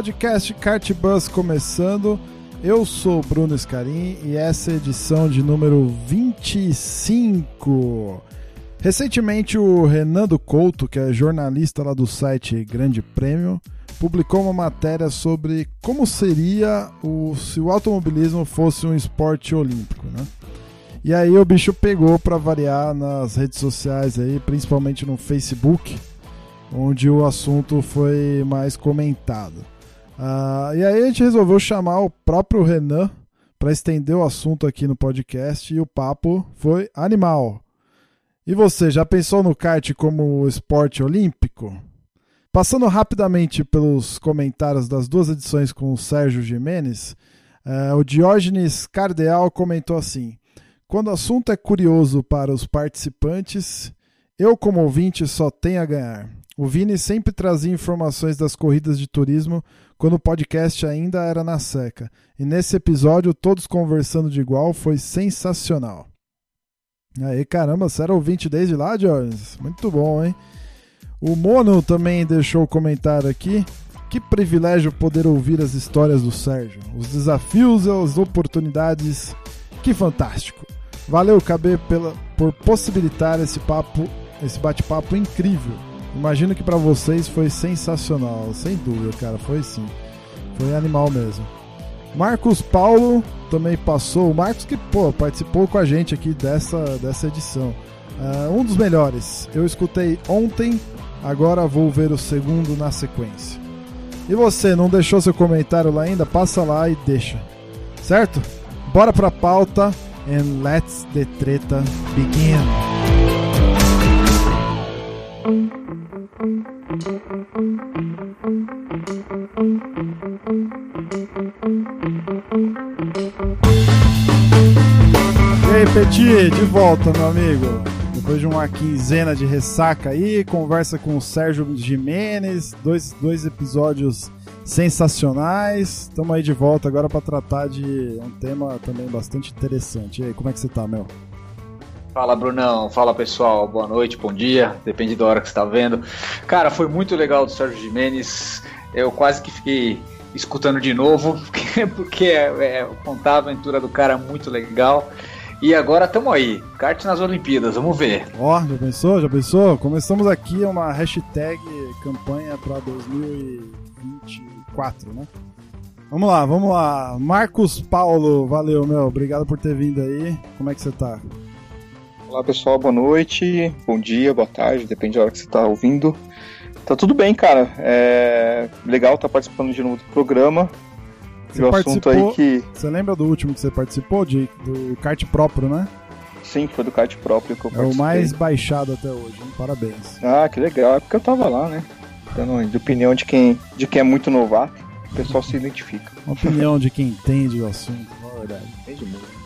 Podcast Kart Bus começando. Eu sou Bruno Escarim e essa é a edição de número 25. Recentemente, o Renando Couto, que é jornalista lá do site Grande Prêmio, publicou uma matéria sobre como seria o, se o automobilismo fosse um esporte olímpico, né? E aí o bicho pegou para variar nas redes sociais aí, principalmente no Facebook, onde o assunto foi mais comentado. Ah, e aí a gente resolveu chamar o próprio Renan para estender o assunto aqui no podcast e o papo foi animal. E você, já pensou no kart como esporte olímpico? Passando rapidamente pelos comentários das duas edições com o Sérgio Jimenez, eh, o Diógenes Cardeal comentou assim: Quando o assunto é curioso para os participantes, eu, como ouvinte, só tenho a ganhar. O Vini sempre trazia informações das corridas de turismo quando o podcast ainda era na seca. E nesse episódio, todos conversando de igual, foi sensacional. Aí, caramba, você era ouvinte desde lá, Jones? Muito bom, hein? O Mono também deixou o comentário aqui. Que privilégio poder ouvir as histórias do Sérgio. Os desafios e as oportunidades. Que fantástico. Valeu, KB, pela, por possibilitar esse papo, esse bate-papo incrível. Imagino que para vocês foi sensacional, sem dúvida, cara, foi sim. Foi animal mesmo. Marcos Paulo também passou. O Marcos que pô, participou com a gente aqui dessa, dessa edição. Uh, um dos melhores. Eu escutei ontem, agora vou ver o segundo na sequência. E você, não deixou seu comentário lá ainda? Passa lá e deixa. Certo? Bora pra pauta and let's the treta begin. E aí, Petit, de volta, meu amigo. Depois de uma quinzena de ressaca aí, conversa com o Sérgio Jimenez, dois, dois episódios sensacionais. Estamos aí de volta agora para tratar de um tema também bastante interessante. E aí, como é que você tá, meu? Fala, Brunão. Fala, pessoal. Boa noite, bom dia. Depende da hora que você está vendo. Cara, foi muito legal do Sérgio Jimenez. Eu quase que fiquei escutando de novo, porque, é, é, contar a aventura do cara muito legal. E agora estamos aí, kart nas Olimpíadas, vamos ver. Ó, já pensou? Já pensou? Começamos aqui uma hashtag campanha para 2024, né? Vamos lá, vamos lá. Marcos Paulo, valeu, meu. Obrigado por ter vindo aí. Como é que você tá? Olá pessoal, boa noite, bom dia, boa tarde, depende da hora que você está ouvindo. Tá tudo bem, cara. É legal estar tá participando de novo do programa. Você o assunto aí que. Você lembra do último que você participou, de, do kart próprio, né? Sim, foi do kart próprio que eu participei. É o mais baixado até hoje, hein? Parabéns. Ah, que legal. É porque eu tava lá, né? Dando de opinião de quem, de quem é muito novato. O pessoal se identifica. Opinião de quem entende o assunto, na verdade. Entende muito.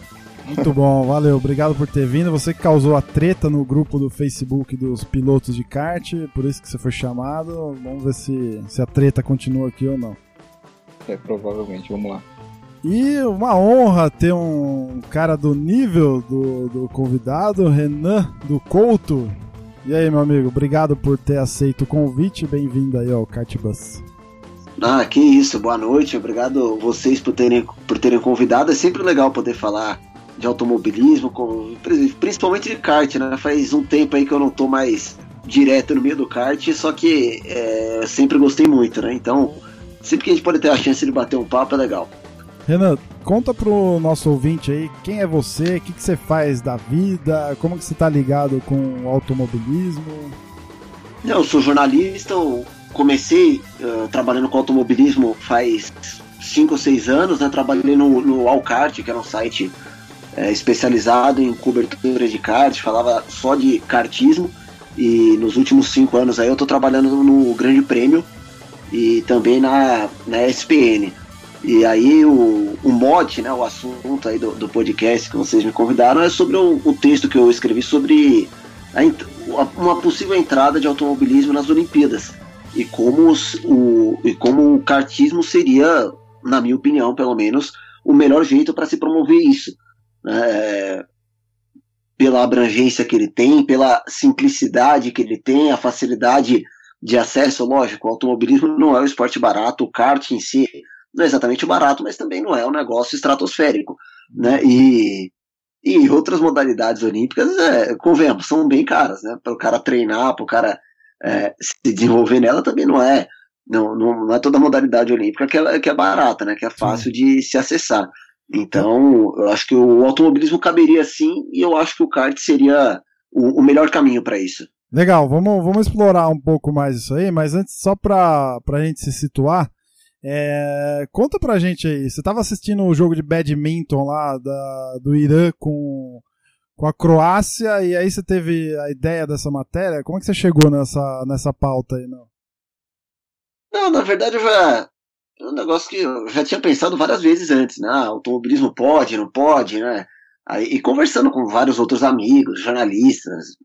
Muito bom, valeu. Obrigado por ter vindo. Você que causou a treta no grupo do Facebook dos pilotos de kart, por isso que você foi chamado. Vamos ver se, se a treta continua aqui ou não. É, provavelmente, vamos lá. E uma honra ter um cara do nível do, do convidado, Renan do Couto. E aí, meu amigo, obrigado por ter aceito o convite. Bem-vindo aí ao Kartbus. Ah, que isso, boa noite. Obrigado vocês por terem, por terem convidado. É sempre legal poder falar de automobilismo, com, principalmente de kart, né? Faz um tempo aí que eu não tô mais direto no meio do kart, só que é, sempre gostei muito, né? Então, sempre que a gente pode ter a chance de bater um papo é legal. Renan, conta pro nosso ouvinte aí quem é você, o que, que você faz da vida, como que você tá ligado com o automobilismo? Eu sou jornalista, eu comecei uh, trabalhando com automobilismo faz 5 ou 6 anos, né? Trabalhei no, no Alcart, que era um site é, especializado em cobertura de kart, falava só de kartismo. E nos últimos cinco anos aí eu tô trabalhando no Grande Prêmio e também na, na SPN. E aí o, o mote, né, o assunto aí do, do podcast que vocês me convidaram é sobre o, o texto que eu escrevi sobre a, uma possível entrada de automobilismo nas Olimpíadas e como, os, o, e como o kartismo seria, na minha opinião, pelo menos, o melhor jeito para se promover isso. É, pela abrangência que ele tem, pela simplicidade que ele tem, a facilidade de acesso, lógico, o automobilismo não é um esporte barato, o kart em si não é exatamente barato, mas também não é um negócio estratosférico, né? E, e outras modalidades olímpicas, é, convenhamos, são bem caras, né? Para o cara treinar, para o cara é, se desenvolver nela também não é não, não, não, é toda modalidade olímpica que é, que é barata, né? Que é fácil de se acessar. Então, eu acho que o automobilismo caberia sim, e eu acho que o kart seria o, o melhor caminho para isso. Legal, vamos, vamos explorar um pouco mais isso aí, mas antes, só para a gente se situar, é, conta pra gente aí, você estava assistindo o jogo de badminton lá da, do Irã com, com a Croácia, e aí você teve a ideia dessa matéria? Como é que você chegou nessa, nessa pauta aí, não? Não, na verdade eu já. É um negócio que eu já tinha pensado várias vezes antes, né? Ah, automobilismo pode, não pode, né? Aí, e conversando com vários outros amigos, jornalistas,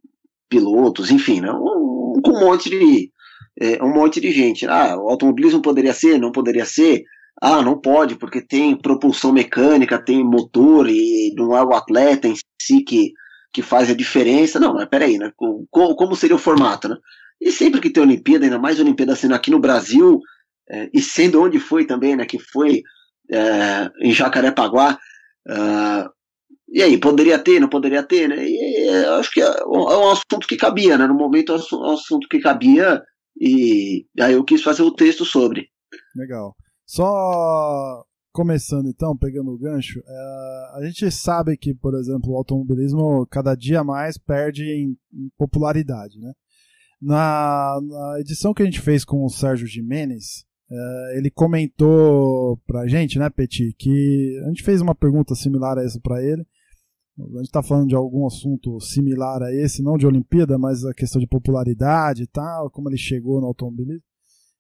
pilotos, enfim, né? Um, com um monte de. É, um monte de gente. Ah, o automobilismo poderia ser, não poderia ser. Ah, não pode, porque tem propulsão mecânica, tem motor e não é o atleta em si que, que faz a diferença. Não, mas peraí, né? Como, como seria o formato, né? E sempre que tem Olimpíada, ainda mais Olimpíada sendo aqui no Brasil, é, e sendo onde foi também, né, que foi é, em Jacarepaguá, uh, e aí, poderia ter, não poderia ter, né? E é, acho que é um, é um, assunto que cabia, né? No momento é um assunto que cabia, e aí eu quis fazer o texto sobre. Legal. Só começando então, pegando o gancho, é, a gente sabe que, por exemplo, o automobilismo cada dia mais perde em, em popularidade, né? Na, na, edição que a gente fez com o Sérgio Jimenez, é, ele comentou pra gente, né, Petit, que a gente fez uma pergunta similar a essa para ele. A gente tá falando de algum assunto similar a esse, não de Olimpíada, mas a questão de popularidade e tal, como ele chegou no automobilismo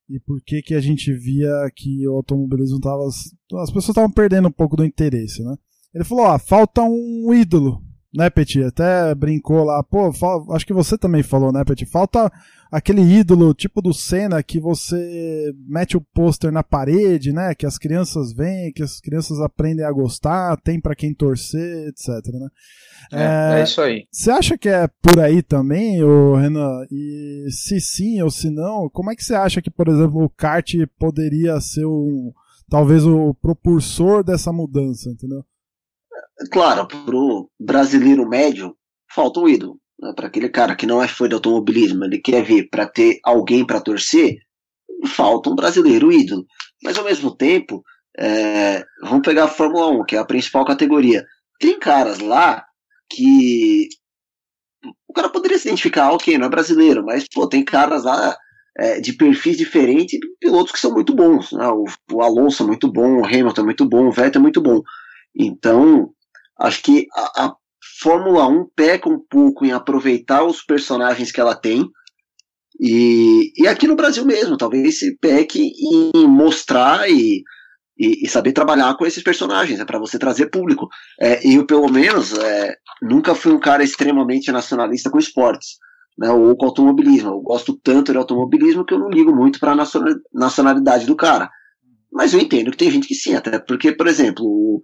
e por que que a gente via que o automobilismo tava as pessoas estavam perdendo um pouco do interesse, né? Ele falou, ó, falta um ídolo né, Petit? Até brincou lá, pô, acho que você também falou, né, Petit? Falta aquele ídolo tipo do Senna que você mete o pôster na parede, né? Que as crianças veem, que as crianças aprendem a gostar, tem para quem torcer, etc, né? É, é, é, isso aí. Você acha que é por aí também, ô Renan? E se sim ou se não, como é que você acha que, por exemplo, o kart poderia ser um, talvez o propulsor dessa mudança, entendeu? Claro, pro brasileiro médio, falta um ídolo. Né? Para aquele cara que não é fã de automobilismo, ele quer ver para ter alguém para torcer, falta um brasileiro ídolo. Mas ao mesmo tempo, é, vamos pegar a Fórmula 1, que é a principal categoria. Tem caras lá que o cara poderia se identificar, ok, não é brasileiro, mas pô, tem caras lá é, de perfis diferentes, pilotos que são muito bons. Né? O, o, Alonso é muito bom, o Hamilton é muito bom, o Vettel é muito bom. Então, Acho que a, a Fórmula 1 peca um pouco em aproveitar os personagens que ela tem. E, e aqui no Brasil mesmo, talvez se peque em mostrar e, e, e saber trabalhar com esses personagens, é para você trazer público. É, eu, pelo menos, é, nunca fui um cara extremamente nacionalista com esportes, né, ou com automobilismo. Eu gosto tanto de automobilismo que eu não ligo muito para a nacionalidade do cara. Mas eu entendo que tem gente que sim, até porque, por exemplo, o,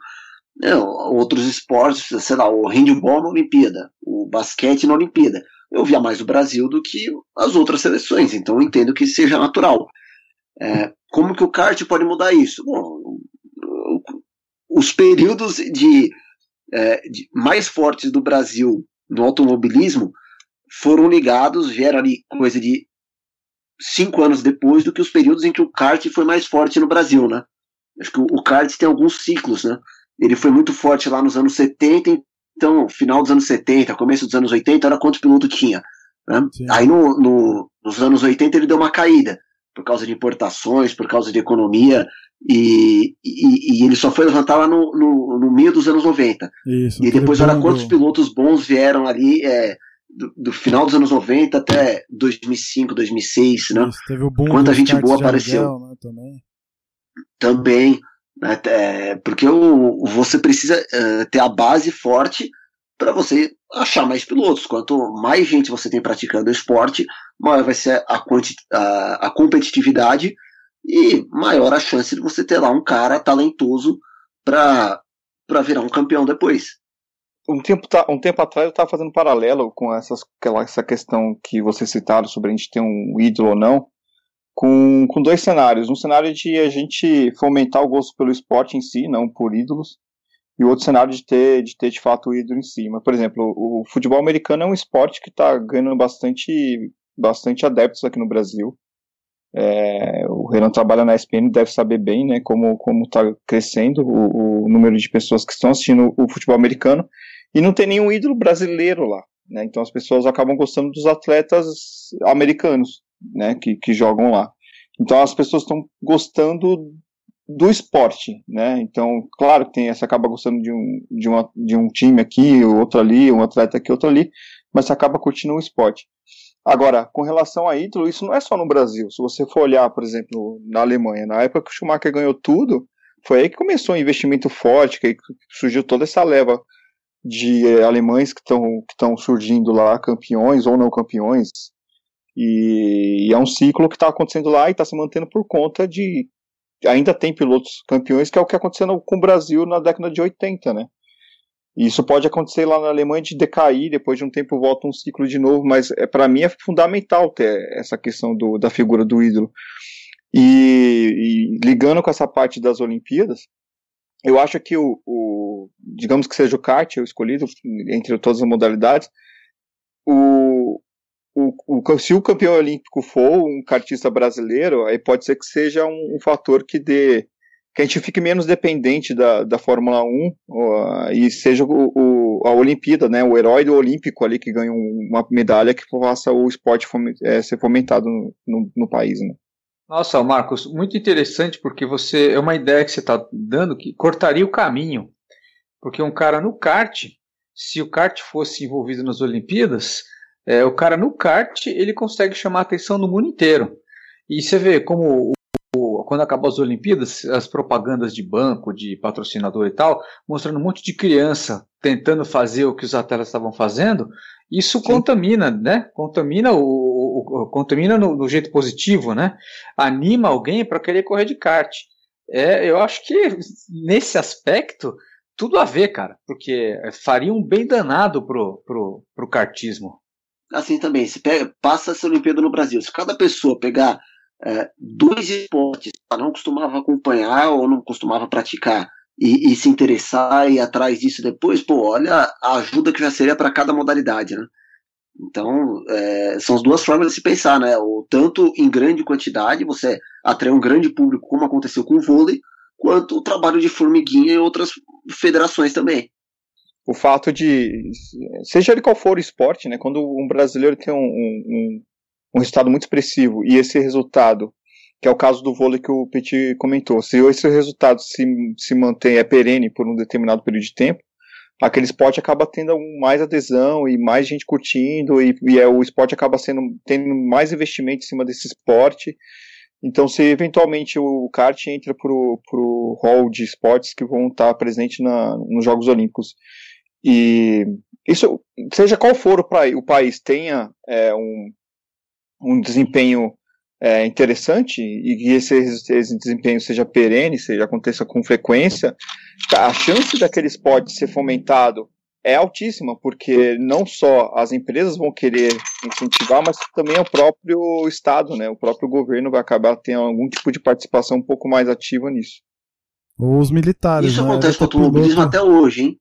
né, outros esportes, sei lá, o handball na Olimpíada, o basquete na Olimpíada. Eu via mais o Brasil do que as outras seleções, então eu entendo que seja natural. É, como que o kart pode mudar isso? Bom, os períodos de, é, de, mais fortes do Brasil no automobilismo foram ligados, vieram ali coisa de cinco anos depois do que os períodos em que o kart foi mais forte no Brasil, né? Acho que o kart tem alguns ciclos, né? Ele foi muito forte lá nos anos 70, então, final dos anos 70, começo dos anos 80, era quantos pilotos tinha. Né? Aí no, no, nos anos 80 ele deu uma caída, por causa de importações, por causa de economia, e, e, e ele só foi levantar lá no, no, no meio dos anos 90. Isso, e depois, olha quantos pilotos bons vieram ali é, do, do, final dos anos 90 até 2005, 2006, né? Isso, teve o boom Quanta gente boa apareceu. né, também. Também, é, porque o, você precisa é, ter a base forte para você achar mais pilotos. Quanto mais gente você tem praticando o esporte, maior vai ser a, a, a competitividade e maior a chance de você ter lá um cara talentoso para virar um campeão depois. Um tempo, um tempo atrás eu estava fazendo paralelo com essas, aquela, essa questão que vocês citaram sobre a gente ter um ídolo ou não, com, com dois cenários. Um cenário de a gente fomentar o gosto pelo esporte em si, não por ídolos, e o outro cenário de ter, de ter de fato o ídolo em si. Mas, por exemplo, o, o futebol americano é um esporte que está ganhando bastante, bastante adeptos aqui no Brasil. É, o Renan trabalha na ESPN, deve saber bem né, como está crescendo o, o, número de pessoas que estão assistindo o futebol americano. E não tem nenhum ídolo brasileiro lá. Né, então as pessoas acabam gostando dos atletas americanos né, que, que jogam lá. Então as pessoas estão gostando do esporte, né? Então, claro que tem, você acaba gostando de um, de, uma, de um time aqui, outro ali, um atleta aqui, outro ali, mas acaba curtindo o esporte. Agora, com relação a ídolo, isso não é só no Brasil. Se você for olhar, por exemplo, na Alemanha, na época que o Schumacher ganhou tudo, foi aí que começou o um investimento forte, que surgiu toda essa leva de eh, alemães que estão que surgindo lá, campeões ou não campeões. E, e é um ciclo que está acontecendo lá e está se mantendo por conta de. Ainda tem pilotos campeões, que é o que aconteceu com o Brasil na década de 80, né? E isso pode acontecer lá na Alemanha de decair, depois de um tempo volta um ciclo de novo, mas é, para mim é fundamental ter essa questão do, da figura do ídolo. E, e, ligando com essa parte das Olimpíadas, eu acho que o, o, digamos que seja o kart o escolhido entre todas as modalidades, o, o, o, se o campeão olímpico for um kartista brasileiro, aí pode ser que seja um, um fator que dê que a gente fique menos dependente da, da Fórmula 1 uh, e seja o, o, a Olimpíada, né, o herói do Olímpico ali que ganha uma medalha que faça o esporte é, ser fomentado no, no, no, país. Né. Nossa, Marcos, muito interessante porque você é uma ideia que você está dando que cortaria o caminho, porque um cara no kart, se o kart fosse envolvido nas Olimpíadas, é, o cara no kart ele consegue chamar a atenção do mundo inteiro. E você vê como quando acabou as Olimpíadas, as propagandas de banco, de patrocinador e tal, mostrando um monte de criança tentando fazer o que os atletas estavam fazendo, isso Sim. contamina, né? Contamina o, o, o contamina no, no, jeito positivo, né? Anima alguém para querer correr de kart. É, eu acho que nesse aspecto tudo a ver, cara, porque faria um bem danado pro, pro, pro kartismo. Assim também, se pega, passa essa Olimpíada no Brasil, se cada pessoa pegar é, dois esportes que não costumava acompanhar ou não costumava praticar e, e, se interessar e ir atrás disso depois, pô, olha a ajuda que já seria para cada modalidade, né? Então, é, são as duas formas de se pensar, né? O tanto em grande quantidade, você atrai um grande público, como aconteceu com o vôlei, quanto o trabalho de formiguinha e outras federações também. O fato de, seja ele qual for o esporte, né? Quando um brasileiro tem um, um, um resultado muito expressivo e esse resultado, que é o caso do vôlei que o Petit comentou, se esse resultado se, se mantém, é perene por um determinado período de tempo, aquele esporte acaba tendo mais adesão e mais gente curtindo e, e é, o esporte acaba sendo tendo mais investimento em cima desse esporte. Então, se eventualmente o kart entra para o hall de esportes que vão estar presentes nos Jogos Olímpicos e isso, seja qual for o, o país, tenha é, um, um desempenho é, interessante e que esse, esse, desempenho seja perene, seja aconteça com frequência, a chance daquele esporte ser fomentado é altíssima, porque não só as empresas vão querer incentivar, mas também o próprio Estado, né, o próprio governo vai acabar tendo algum tipo de participação um pouco mais ativa nisso. Os militares. Isso né? acontece com o automobilismo até hoje, hein?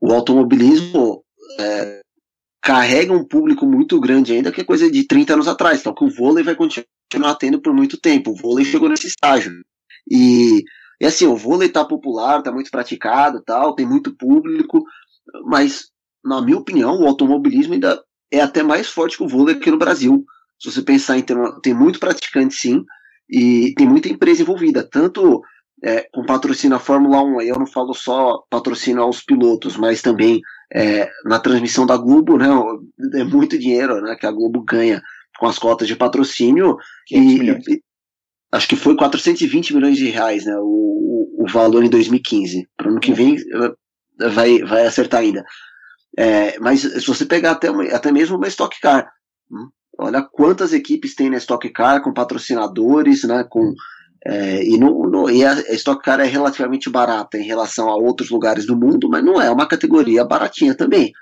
O, automobilismo é, carrega um público muito grande ainda, que é coisa de 30 anos atrás. Então, que o vôlei vai continuar tendo por muito tempo. O vôlei chegou nesse estágio. E, e assim, o vôlei tá popular, tá muito praticado tal, tem muito público, mas, na minha opinião, o automobilismo ainda é até mais forte que o vôlei aqui no Brasil. Se você pensar em ter, tem muito praticante sim, e tem muita empresa envolvida, tanto é, com patrocínio à Fórmula 1, aí eu não falo só patrocínio aos pilotos, mas também é, na transmissão da Globo, né? É muito dinheiro né, que a Globo ganha com as cotas de patrocínio. E, e, acho que foi 420 milhões de reais né, o, o valor em 2015. Para o ano que vem vai, vai acertar ainda. É, mas se você pegar até, até mesmo uma Stock Car, hum, olha quantas equipes tem na Stock Car com patrocinadores, né, com, é, e, no, no, e a Stock Car é relativamente barata em relação a outros lugares do mundo, mas não é uma categoria baratinha também.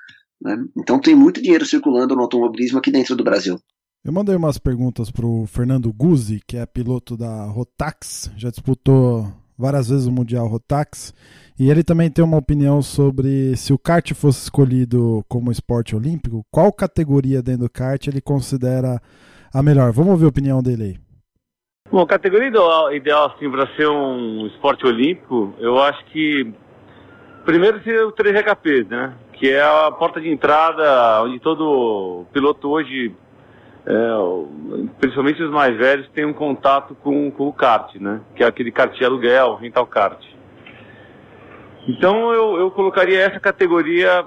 Né? Então tem muito dinheiro circulando no automobilismo aqui dentro do Brasil. Eu mandei umas perguntas para o Fernando Guzzi, que é piloto da Rotax, já disputou várias vezes o Mundial Rotax, e ele também tem uma opinião sobre se o kart fosse escolhido como esporte olímpico, qual categoria dentro do kart ele considera a melhor. Vamos ouvir a opinião dele aí. Bom, a categoria ideal, ideal assim, para ser um esporte olímpico, eu acho que primeiro seria o 3GKP, né? Que é a porta de entrada onde todo piloto hoje é, principalmente os mais velhos, têm um contato com, com o kart, né? Que é aquele kart de aluguel, rental kart. Então eu, eu colocaria essa categoria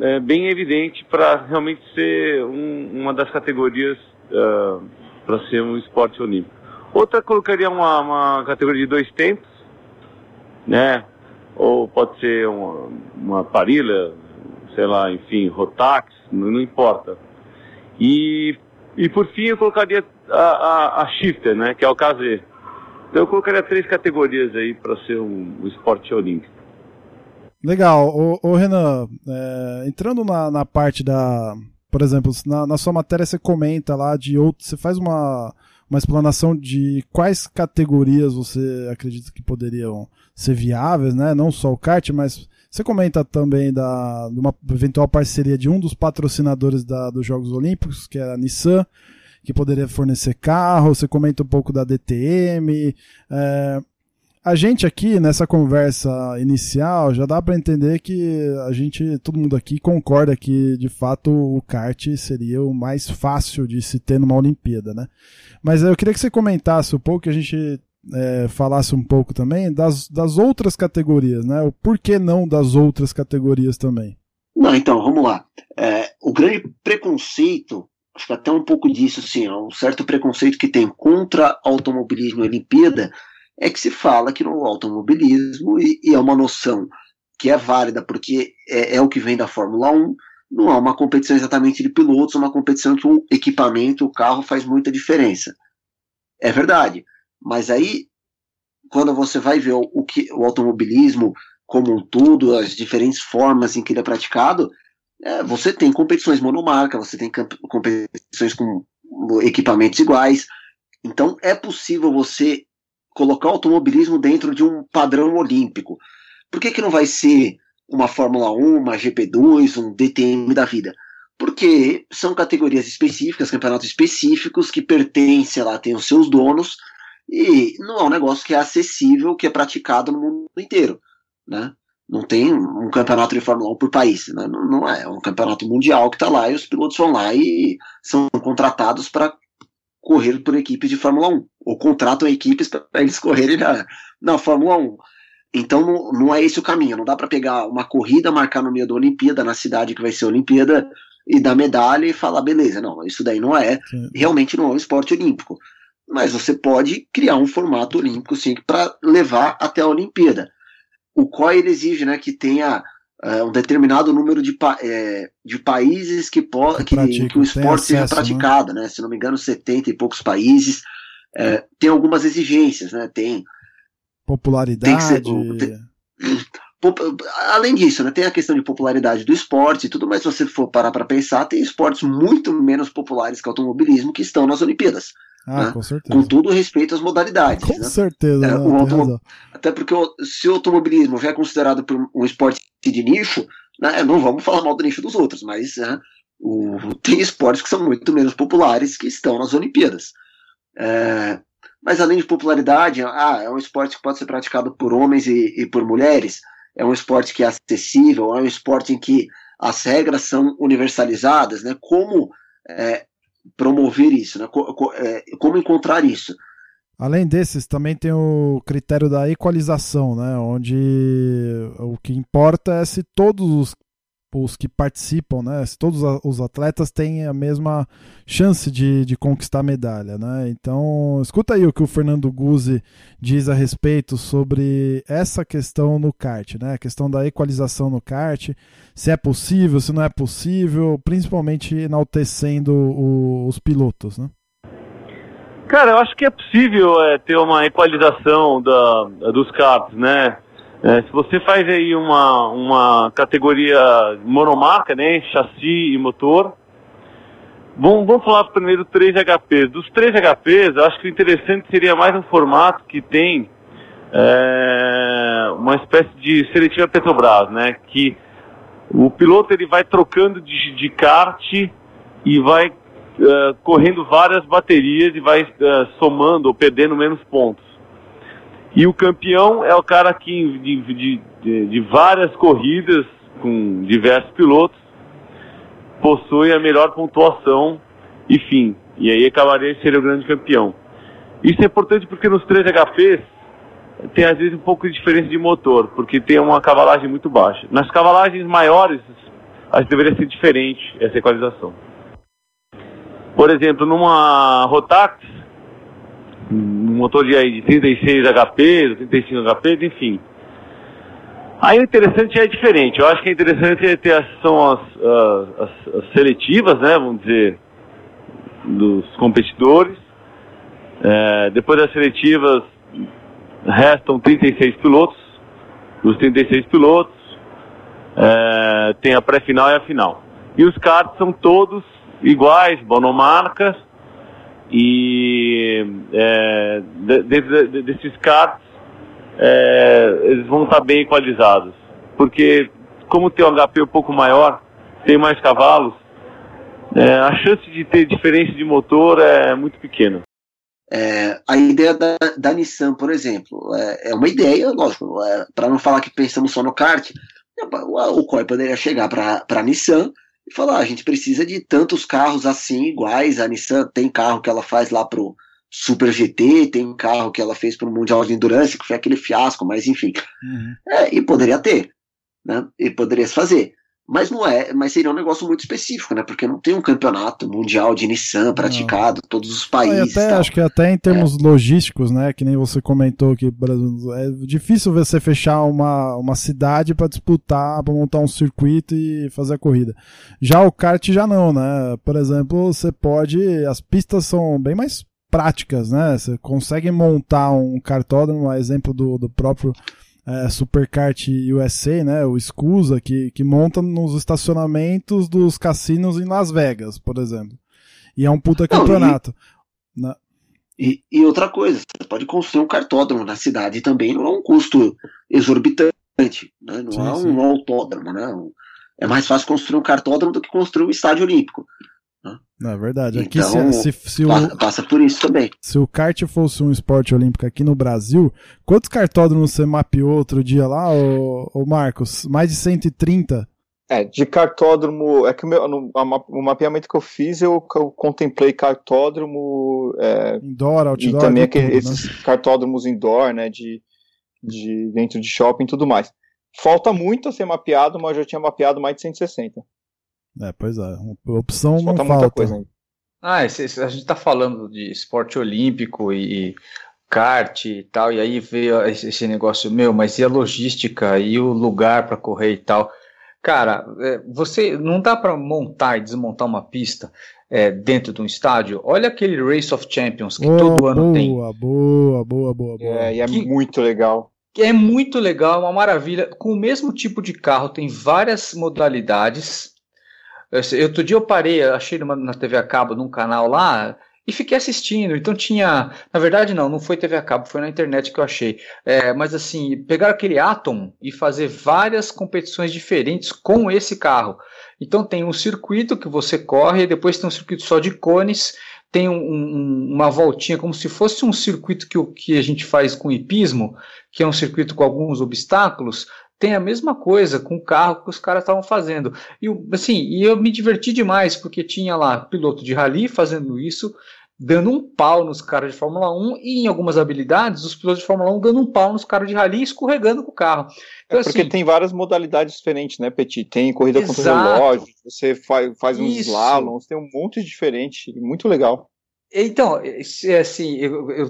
é, bem evidente para realmente ser um, uma das categorias uh, é, para ser um esporte olímpico. Outra colocaria uma, uma categoria de dois tempos, né? Ou pode ser uma, uma parilha, sei lá, enfim, Rotax, não, não importa. E e por fim eu colocaria a, a, a shifter, né, que é o KZ. Então eu colocaria três categorias aí para ser um, um, esporte olímpico. Legal. Ô Renan, é, entrando na, na parte da. Por exemplo, na, na sua matéria você comenta lá de outros. Você faz uma, uma explanação de quais categorias você acredita que poderiam ser viáveis, né? Não só o kart, mas você comenta também da, de uma eventual parceria de um dos patrocinadores da, dos Jogos Olímpicos, que é a Nissan, que poderia fornecer carro. Você comenta um pouco da DTM. É, a gente aqui nessa conversa inicial já dá para entender que a gente, todo mundo aqui concorda que de fato o kart seria o mais fácil de se ter numa Olimpíada, né? Mas eu queria que você comentasse um pouco que a gente é, falasse um pouco também das, das outras categorias, né? O porquê não das outras categorias também? Não, então, vamos lá. É, o grande preconceito, acho que até um pouco disso, sim, um certo preconceito que tem contra automobilismo e Olimpíada, é que se fala que no automobilismo, e, e é uma noção que é válida porque é, é, o que vem da Fórmula 1, não é uma competição exatamente de pilotos, é uma competição que o equipamento, o carro faz muita diferença. É verdade. Mas aí, quando você vai ver o, o, que, o automobilismo como um todo, as diferentes formas em que ele é praticado, é, você tem competições monomarca, você tem competições com equipamentos iguais. Então é possível você colocar o automobilismo dentro de um padrão olímpico. Por que, que não vai ser uma Fórmula 1, uma GP2, um DTM da vida? Porque são categorias específicas, campeonatos específicos que pertencem lá, têm os seus donos, e não é um negócio que é acessível, que é praticado no mundo inteiro, né? Não tem um campeonato de Fórmula 1 por país, né? não, não é. É um campeonato mundial que está lá e os pilotos vão lá e são contratados para correr por equipes de Fórmula 1, ou contratam equipes para eles correrem na, na Fórmula 1. Então não, não é esse o caminho, não dá para pegar uma corrida, marcar no meio da Olimpíada, na cidade que vai ser a Olimpíada, e dar medalha e falar, beleza, não, isso daí não é, Sim. realmente não é um esporte olímpico mas você pode criar um formato olímpico sim para levar até a Olimpíada. O COI ele exige né, que tenha uh, um determinado número de, pa é, de países que, que, que, que o esporte acesso, seja né? praticado, né? né? Se não me engano, 70 e poucos países. É, tem algumas exigências, né? Tem popularidade. Tem ser, além disso, né, tem a questão de popularidade do esporte e tudo, mas se você for parar para pensar, tem esportes muito menos populares que o automobilismo que estão nas Olimpíadas. Ah, né? com certeza. Com todo respeito às modalidades. Com né? certeza. É, não, até porque se o automobilismo já é considerado um esporte de nicho, né, não vamos falar mal do nicho dos outros, mas né, o, tem esportes que são muito menos populares que estão nas Olimpíadas. É, mas além de popularidade, ah, é um esporte que pode ser praticado por homens e, e por mulheres, é um esporte que é acessível, é um esporte em que as regras são universalizadas, né? Como é, promover isso, né? É, como encontrar isso. Além desses, também tem o critério da equalização, né? onde o que importa é se todos os os que participam, né? Se todos os atletas têm a mesma chance de, de conquistar a medalha, né? Então, escuta aí o que o Fernando Guzzi diz a respeito sobre essa questão no kart, né? A questão da equalização no kart, se é possível, se não é possível, principalmente enaltecendo o, os pilotos, né? Cara, eu acho que é possível é, ter uma equalização da, dos karts, né? É, se você faz aí uma, uma categoria monomarca, né, chassi e motor, vamos, vamos falar primeiro 3 HPs. Dos 3 HPs, eu acho que o interessante seria mais um formato que tem é, uma espécie de seletiva Petrobras, né, que o piloto ele vai trocando de, de kart e vai uh, correndo várias baterias e vai uh, somando ou perdendo menos pontos. E o campeão é o cara que de, de, de, várias corridas com diversos pilotos possui a melhor pontuação e fim. E aí acabaria de ser o grande campeão. Isso é importante porque nos 3 HPs tem às vezes um pouco de diferença de motor, porque tem uma cavalagem muito baixa. Nas cavalagens maiores, acho que deveria ser diferente essa equalização. Por exemplo, numa Rotax, um motor de, de 36 HP, 35 HP, enfim. Aí o interessante é diferente. Eu acho que é interessante é ter são as, as, as, seletivas, né? Vamos dizer, dos competidores. É, depois das seletivas restam 36 pilotos. Dos 36 pilotos é, tem a pré-final e a final. E os cards são todos iguais, monomarcas e é, dentro de, desses cards é, eles vão estar bem equalizados. Porque como tem um HP um pouco maior, tem mais cavalos, é, a chance de ter diferença de motor é muito pequena. É, a ideia da, da, Nissan, por exemplo, é, é uma ideia, lógico, é, para não falar que pensamos só no kart, o, o poderia chegar para a Nissan e falar: ah, a gente precisa de tantos carros assim, iguais. A Nissan tem carro que ela faz lá pro Super GT, tem carro que ela fez para o Mundial de Endurance, que foi aquele fiasco, mas enfim. Uhum. É, e poderia ter, né? E poderia se fazer. Mas não é, mas seria um negócio muito específico, né? Porque não tem um campeonato mundial de Nissan praticado em todos os países. Até, acho que até em termos é. logísticos, né? Que nem você comentou que é difícil você fechar uma, uma cidade para disputar, para montar um circuito e fazer a corrida. Já o kart já não, né? Por exemplo, você pode. As pistas são bem mais práticas, né? Você consegue montar um kartódromo, a exemplo do, do próprio é, Superkart USA, né, o Scusa, que, que monta nos estacionamentos dos cassinos em Las Vegas, por exemplo. E é um puta campeonato. Não, e, e, e, outra coisa, você pode construir um cartódromo na cidade também, não é um custo exorbitante, né? não sim, é um sim. autódromo, né? É mais fácil construir um cartódromo do que construir um estádio olímpico. Não, é verdade. Aqui então, se, se, se o, passa por isso também. Se o kart fosse um esporte olímpico aqui no Brasil, quantos cartódromos você mapeou outro dia lá, ô, ô Marcos? Mais de 130? É, de cartódromo, é que o, meu, no, o mapeamento que eu fiz, eu, eu contemplei cartódromo. É, indoor, outdoor. E também aquele, tudo, esses né? cartódromos indoor, né, de, de, dentro de shopping e tudo mais. Falta muito a ser mapeado, mas eu já tinha mapeado mais de 160. É, pois é. Opção falta não falta. Coisa Ah, esse, esse, a gente tá falando de esporte olímpico e kart e tal, e aí veio esse, negócio meu, mas e a logística e o lugar para correr e tal? Cara, é, você não dá para montar e desmontar uma pista é, dentro de um estádio. Olha aquele Race of Champions que oh, todo ano boa, tem. Boa, boa, boa, boa. É, e é que, muito legal. É muito legal, é uma maravilha. Com o mesmo tipo de carro, tem várias modalidades Outro dia eu parei, achei numa, na TV a cabo, num canal lá, e fiquei assistindo. Então tinha. Na verdade, não, não foi TV a cabo, foi na internet que eu achei. É, mas assim, pegar aquele Atom e fazer várias competições diferentes com esse carro. Então tem um circuito que você corre, depois tem um circuito só de cones, tem um, um, uma voltinha como se fosse um circuito que, que a gente faz com hipismo, que é um circuito com alguns obstáculos tem a mesma coisa com o carro que os caras estavam fazendo. E assim, e eu me diverti demais porque tinha lá piloto de rally fazendo isso, dando um pau nos caras de Fórmula 1 e em algumas habilidades os pilotos de Fórmula 1 dando um pau nos caras de rally e escorregando com o carro. Então, é porque assim, tem várias modalidades diferentes, né, Petit? Tem corrida exato. contra o relógio, você faz, faz uns Isso. slaloms, tem um monte diferente, muito legal. Então, é assim, eu, eu,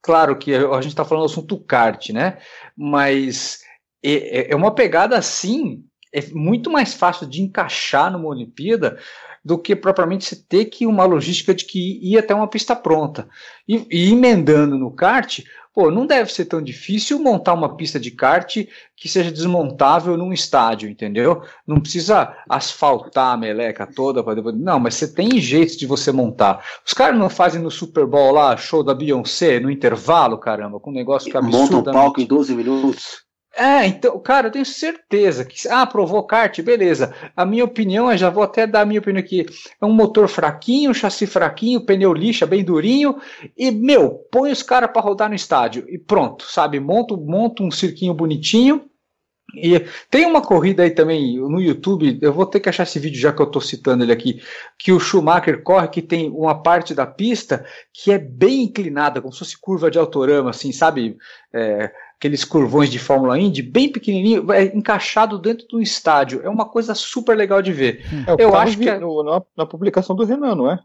claro que a gente está falando do assunto kart, né? Mas é, é uma pegada assim, é muito mais fácil de encaixar numa Olimpíada do que propriamente você ter que uma logística de que ir até uma pista pronta. E, e, emendando no kart, pô, não deve ser tão difícil montar uma pista de kart que seja desmontável num estádio, entendeu? Não precisa asfaltar a meleca toda para depois. Não, mas você tem jeito de você montar. Os caras não fazem no Super Bowl lá, show da Beyoncé, no intervalo, caramba, com um negócio que é absurdo. Monta um palco em 12 minutos. É, então, cara, eu tenho certeza que. Ah, provou kart, beleza. A minha opinião, eu já vou até dar a minha opinião aqui. É um motor fraquinho, chassi fraquinho, pneu lixa bem durinho. E, meu, põe os caras para rodar no estádio. E pronto, sabe? Monta, monta um cirquinho bonitinho. E tem uma corrida aí também no YouTube, eu vou ter que achar esse vídeo já que eu estou citando ele aqui, que o Schumacher corre, que tem uma parte da pista que é bem inclinada, como se fosse curva de autorama, assim, sabe? É, aqueles curvões de Fórmula Indy, bem pequenininho, é encaixado dentro do estádio. É uma coisa super legal de ver. É, eu acho que é... no, na, na, publicação do Renan, não é?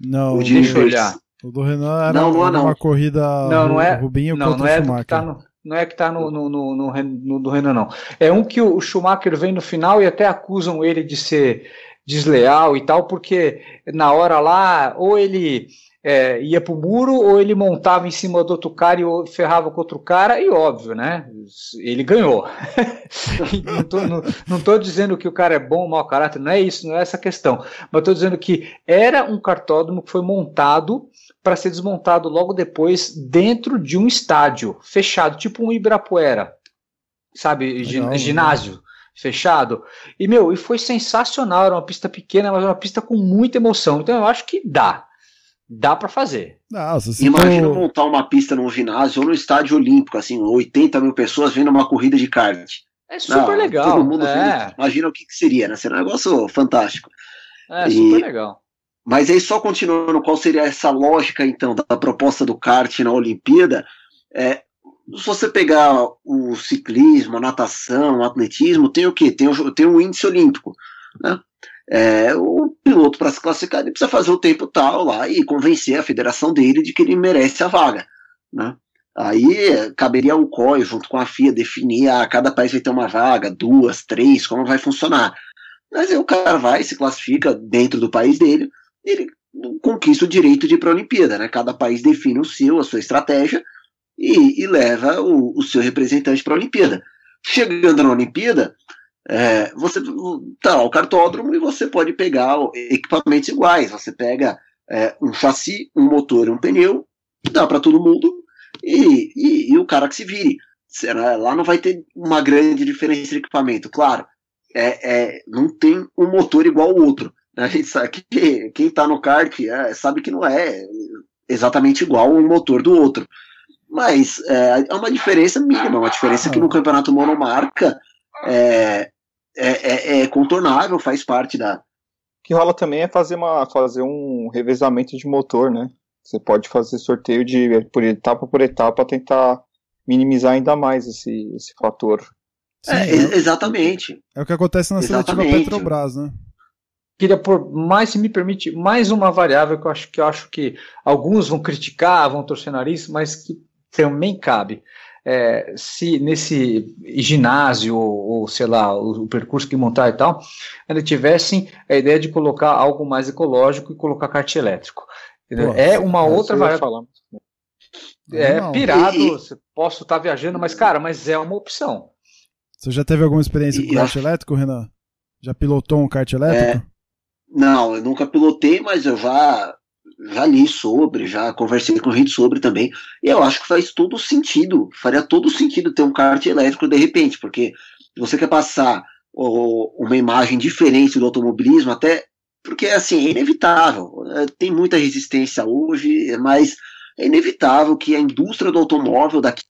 Não, o deixa eu olhar. O do Renan era, não, não é, não. uma corrida não, não é, Rubinho não, contra não é o Schumacher. Tá no, não é que está no, no, no, no, no do Renan, não. É um que o Schumacher vem no final e até acusam ele de ser desleal e tal, porque na hora lá, ou ele é, ia pro muro ou ele montava em cima do outro cara e ferrava com outro cara, e óbvio, né? Ele ganhou. não, tô, não, não tô dizendo que o cara é bom ou mau caráter, não é isso, não é essa questão. Mas estou dizendo que era um cartódromo que foi montado para ser desmontado logo depois dentro de um estádio fechado, tipo um Ibirapuera, sabe? Legal, ginásio. Né? Fechado. E, meu, e foi sensacional. Era uma pista pequena, mas uma pista com muita emoção. Então eu acho que dá dá para fazer. Nossa, Imagina tô... montar uma pista num ginásio ou no estádio olímpico, assim, 80 mil pessoas vendo uma corrida de kart. É super Não, legal. Todo mundo é. Imagina o que, que, seria, né? Seria um negócio fantástico. É, e... super legal. Mas aí, só continuando, qual seria essa lógica, então, da proposta do kart na Olimpíada? É, se você pegar o ciclismo, a natação, o atletismo, tem o quê? Tem o, tem o índice olímpico, né? É, o piloto para se classificar ele precisa fazer o tempo tal lá e convencer a federação dele de que ele merece a vaga, né? Aí caberia ao COI, junto com a FIA, definir, ah, cada país vai ter uma vaga, duas, três, como vai funcionar. Mas aí o cara vai, se classifica dentro do país dele, ele conquista o direito de ir para a Olimpíada, né? Cada país define o seu, a sua estratégia, e, e leva o, o seu representante para a Olimpíada. Chegando na Olimpíada, é, você tá lá, o cartódromo e você pode pegar equipamentos iguais. Você pega é, um chassi, um motor e um pneu, dá para todo mundo e, e, e, o cara que se vire. Será, lá não vai ter uma grande diferença de equipamento, claro. É, é não tem um motor igual ao outro. A gente sabe que quem está no kart é, sabe que não é exatamente igual um motor do outro. Mas é, é uma diferença mínima, uma diferença que no campeonato monomarca é, é, é, é contornável, faz parte da. O que rola também é fazer, uma, fazer um revezamento de motor, né? Você pode fazer sorteio de por etapa por etapa tentar minimizar ainda mais esse, esse fator. Sim, é, é, exatamente. É o que acontece na seletiva Petrobras, né? Queria pôr mais, se me permite, mais uma variável que eu acho que eu acho que alguns vão criticar, vão torcer nariz, mas que também cabe é, se nesse ginásio ou, ou, sei lá, o, o, percurso que montar e tal, ainda tivessem a ideia de colocar algo mais ecológico e colocar kart elétrico. Pô, é uma outra variável. É não. pirado, e, posso estar tá viajando, mas cara, mas é uma opção. Você já teve alguma experiência e, com kart elétrico, Renan? Já pilotou um kart elétrico? É, não, eu nunca pilotei, mas eu já já li sobre, já conversei com gente sobre também, e eu acho que faz todo sentido, faria todo sentido ter um kart elétrico de repente, porque você quer passar uma imagem diferente do automobilismo, até porque assim, é inevitável, é, tem muita resistência hoje, mas é inevitável que a indústria do automóvel daqui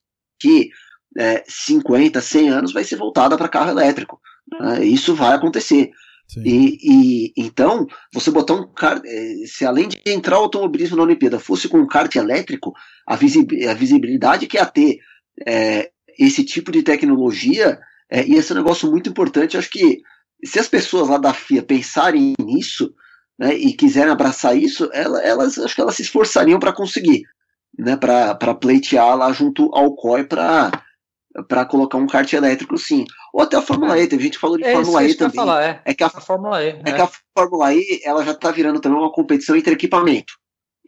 é, 50, 100 anos vai ser voltada para carro elétrico. Né? Isso vai acontecer. E, e, então, você botar um kart, é, se além de entrar o automobilismo na Olimpíada fosse com um kart elétrico, a, a visibilidade que ia ter é, esse tipo de tecnologia é, ia ser um negócio muito importante. Acho que se as pessoas lá da FIA pensarem nisso né, e quiserem abraçar isso, elas, elas acho que elas se esforçariam para conseguir, né, para pleitear lá junto ao COI para para colocar um kart elétrico, sim. Ou até a Fórmula E, teve gente que falou de é, Fórmula E também. Falar, é. é. que a, a Fórmula E. É, é, que a Fórmula E ela já está virando também uma competição entre equipamento.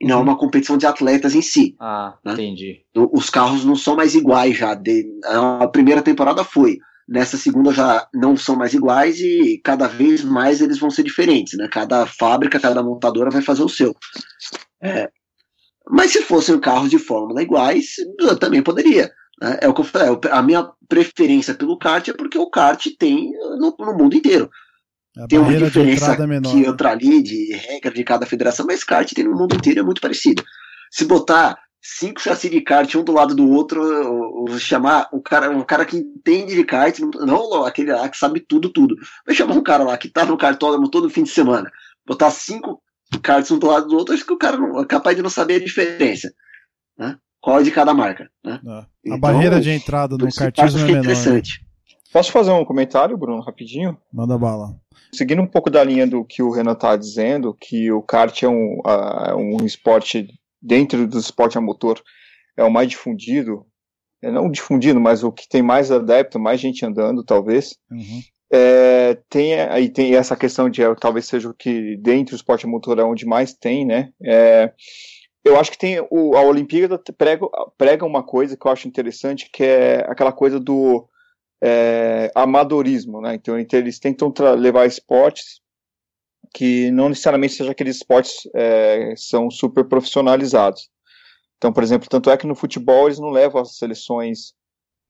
E não uhum. uma competição de atletas em si. Ah, né? entendi. Os carros não são mais iguais já. De, a primeira temporada foi. Nessa segunda já não são mais iguais e cada vez mais eles vão ser diferentes, né? Cada fábrica, cada montadora vai fazer o seu. É. Mas se fossem carros de Fórmula iguais, também poderia. Né? É o que eu falei, a minha preferência pelo kart é porque o kart tem no, no mundo inteiro. A tem uma diferença é aqui outra ali de regra de cada federação, mas kart tem no mundo inteiro é muito parecido. Se botar cinco chassis de kart um do lado do outro, ou, chamar o cara, um cara que entende de kart, não aquele lá que sabe tudo, tudo. Vai chamar um cara lá que tá no kartódromo todo fim de semana, botar cinco karts um do lado do outro, acho que o cara não, é capaz de não saber a diferença. Né? Qual é de cada marca. Né? É. A então, barreira de entrada no kartismo é menor. Interessante. Posso fazer um comentário, Bruno, rapidinho? Manda bala. Seguindo um pouco da linha do que o Renan está dizendo, que o kart é um, uh, um esporte, dentro do esporte a motor, é o mais difundido, é não difundido, mas o que tem mais adepto, mais gente andando, talvez. Uhum. É, tem aí tem essa questão de talvez seja o que dentro do esporte a motor é onde mais tem, né? É, eu acho que tem o, a Olimpíada prega, prega uma coisa que eu acho interessante, que é aquela coisa do é, amadorismo, né? Então eles tentam levar esportes que não necessariamente sejam aqueles esportes é, são super profissionalizados. Então, por exemplo, tanto é que no futebol eles não levam as seleções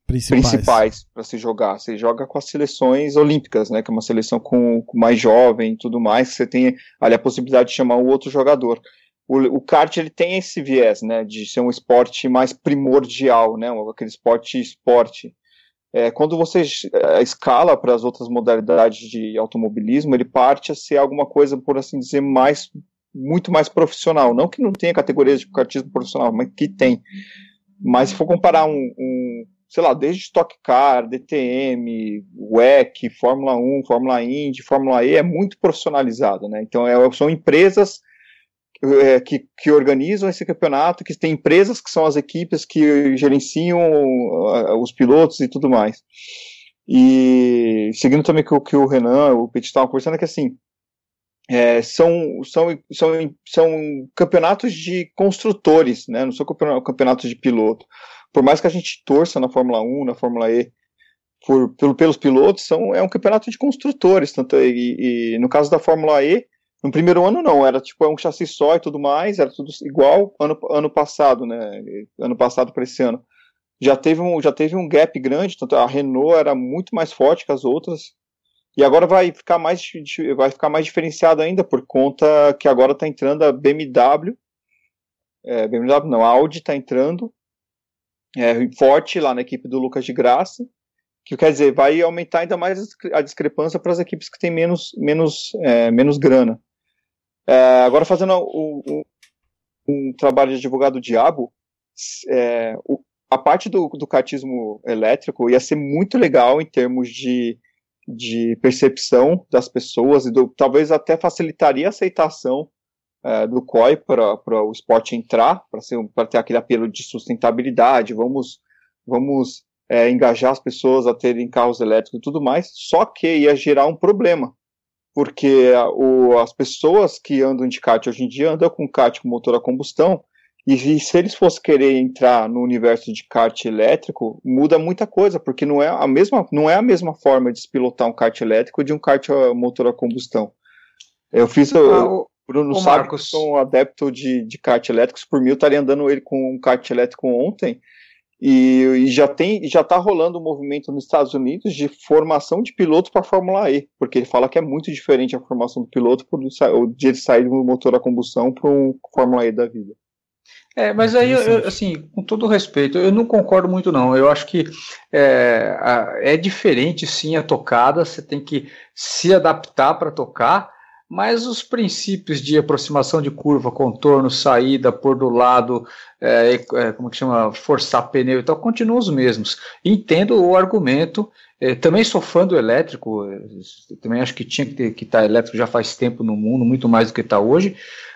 principais, principais para se jogar. Você joga com as seleções olímpicas, né? Que é uma seleção com, com mais jovem e tudo mais. Você tem ali a possibilidade de chamar um outro jogador o, o kart ele tem esse viés, né, de ser um esporte mais primordial, né, aquele esporte esporte. É, quando você é, escala para as outras modalidades de automobilismo, ele parte a ser alguma coisa, por assim dizer, mais muito mais profissional. Não que não tenha categorias de kartismo profissional, mas que tem. Mas se for comparar um, um sei lá, desde Stock Car, DTM, WEC, Fórmula 1, Fórmula Indy, Fórmula E, é muito profissionalizado, né? Então é, são empresas é, que, que organizam esse campeonato, que tem empresas que são as equipes que gerenciam uh, os pilotos e tudo mais. E seguindo também que que o Renan, o Petit estavam conversando, é que assim, é, são, são, são, são campeonatos de construtores, né? não são campeonatos de piloto. Por mais que a gente torça na Fórmula 1, na Fórmula E, por, pelo, pelos pilotos, são, é um campeonato de construtores. Tanto, e, e no caso da Fórmula E, no primeiro ano não, era tipo um chassi só e tudo mais, era tudo igual ano, ano passado, né? Ano passado para esse ano. Já teve, um, já teve um gap grande, tanto a Renault era muito mais forte que as outras. E agora vai ficar mais, vai ficar mais diferenciado ainda por conta que agora está entrando a BMW. É, BMW não, a Audi está entrando é, forte lá na equipe do Lucas de Graça que quer dizer, vai aumentar ainda mais a discrepância para as equipes que têm menos, menos, é, menos grana. É, agora, fazendo um, um, trabalho de advogado diabo, é, o, a parte do, do cartismo elétrico ia ser muito legal em termos de, de percepção das pessoas e do, talvez até facilitaria a aceitação é, do COI para o esporte entrar, para ter aquele apelo de sustentabilidade, vamos, vamos é, engajar as pessoas a terem carros elétricos e tudo mais, só que ia gerar um problema, porque o, as pessoas que andam de kart hoje em dia andam com kart com motor a combustão, e se eles fossem querer entrar no universo de kart elétrico, muda muita coisa, porque não é a mesma, não é a mesma forma de se pilotar um kart elétrico de um kart a motor a combustão. Eu fiz. Ah, o Bruno sabe Marcos. que sou um adepto de, de kart elétricos, por mim eu estaria andando ele com um kart elétrico ontem, e, e, já tem, já está rolando um movimento nos Estados Unidos de formação de pilotos para a Fórmula E, porque ele fala que é muito diferente a formação do piloto por, de ele sair do motor a combustão para um Fórmula E da vida. É, mas aí, eu, assim, com todo respeito, eu não concordo muito, não. Eu acho que é, é diferente, sim, a tocada, você tem que se adaptar para tocar, mas os princípios de aproximação de curva, contorno, saída, pôr do lado, é, é, como que chama, forçar pneu e tal, continuam os mesmos. Entendo o argumento, é, também sou fã do elétrico, é, também acho que tinha que estar tá elétrico já faz tempo no mundo, muito mais do que está hoje,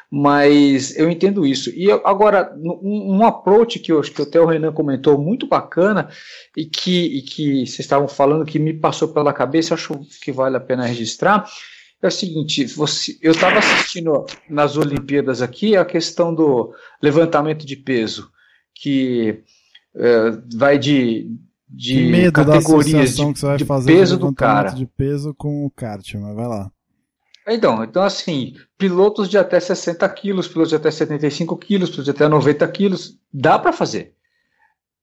mas eu entendo isso. E agora, um, um, approach que, eu, que até o Renan comentou muito bacana e que, e que vocês estavam falando que me passou pela cabeça, acho que vale a pena registrar, é o seguinte, você, eu estava assistindo nas Olimpíadas aqui a questão do levantamento de peso, que é, vai de, de medo categorias da de, que você vai de fazer peso do cara. de peso com o kart, mas vai lá. Então, então, assim, pilotos de até 60 quilos, pilotos de até 75 quilos, pilotos de até 90 quilos, dá para fazer.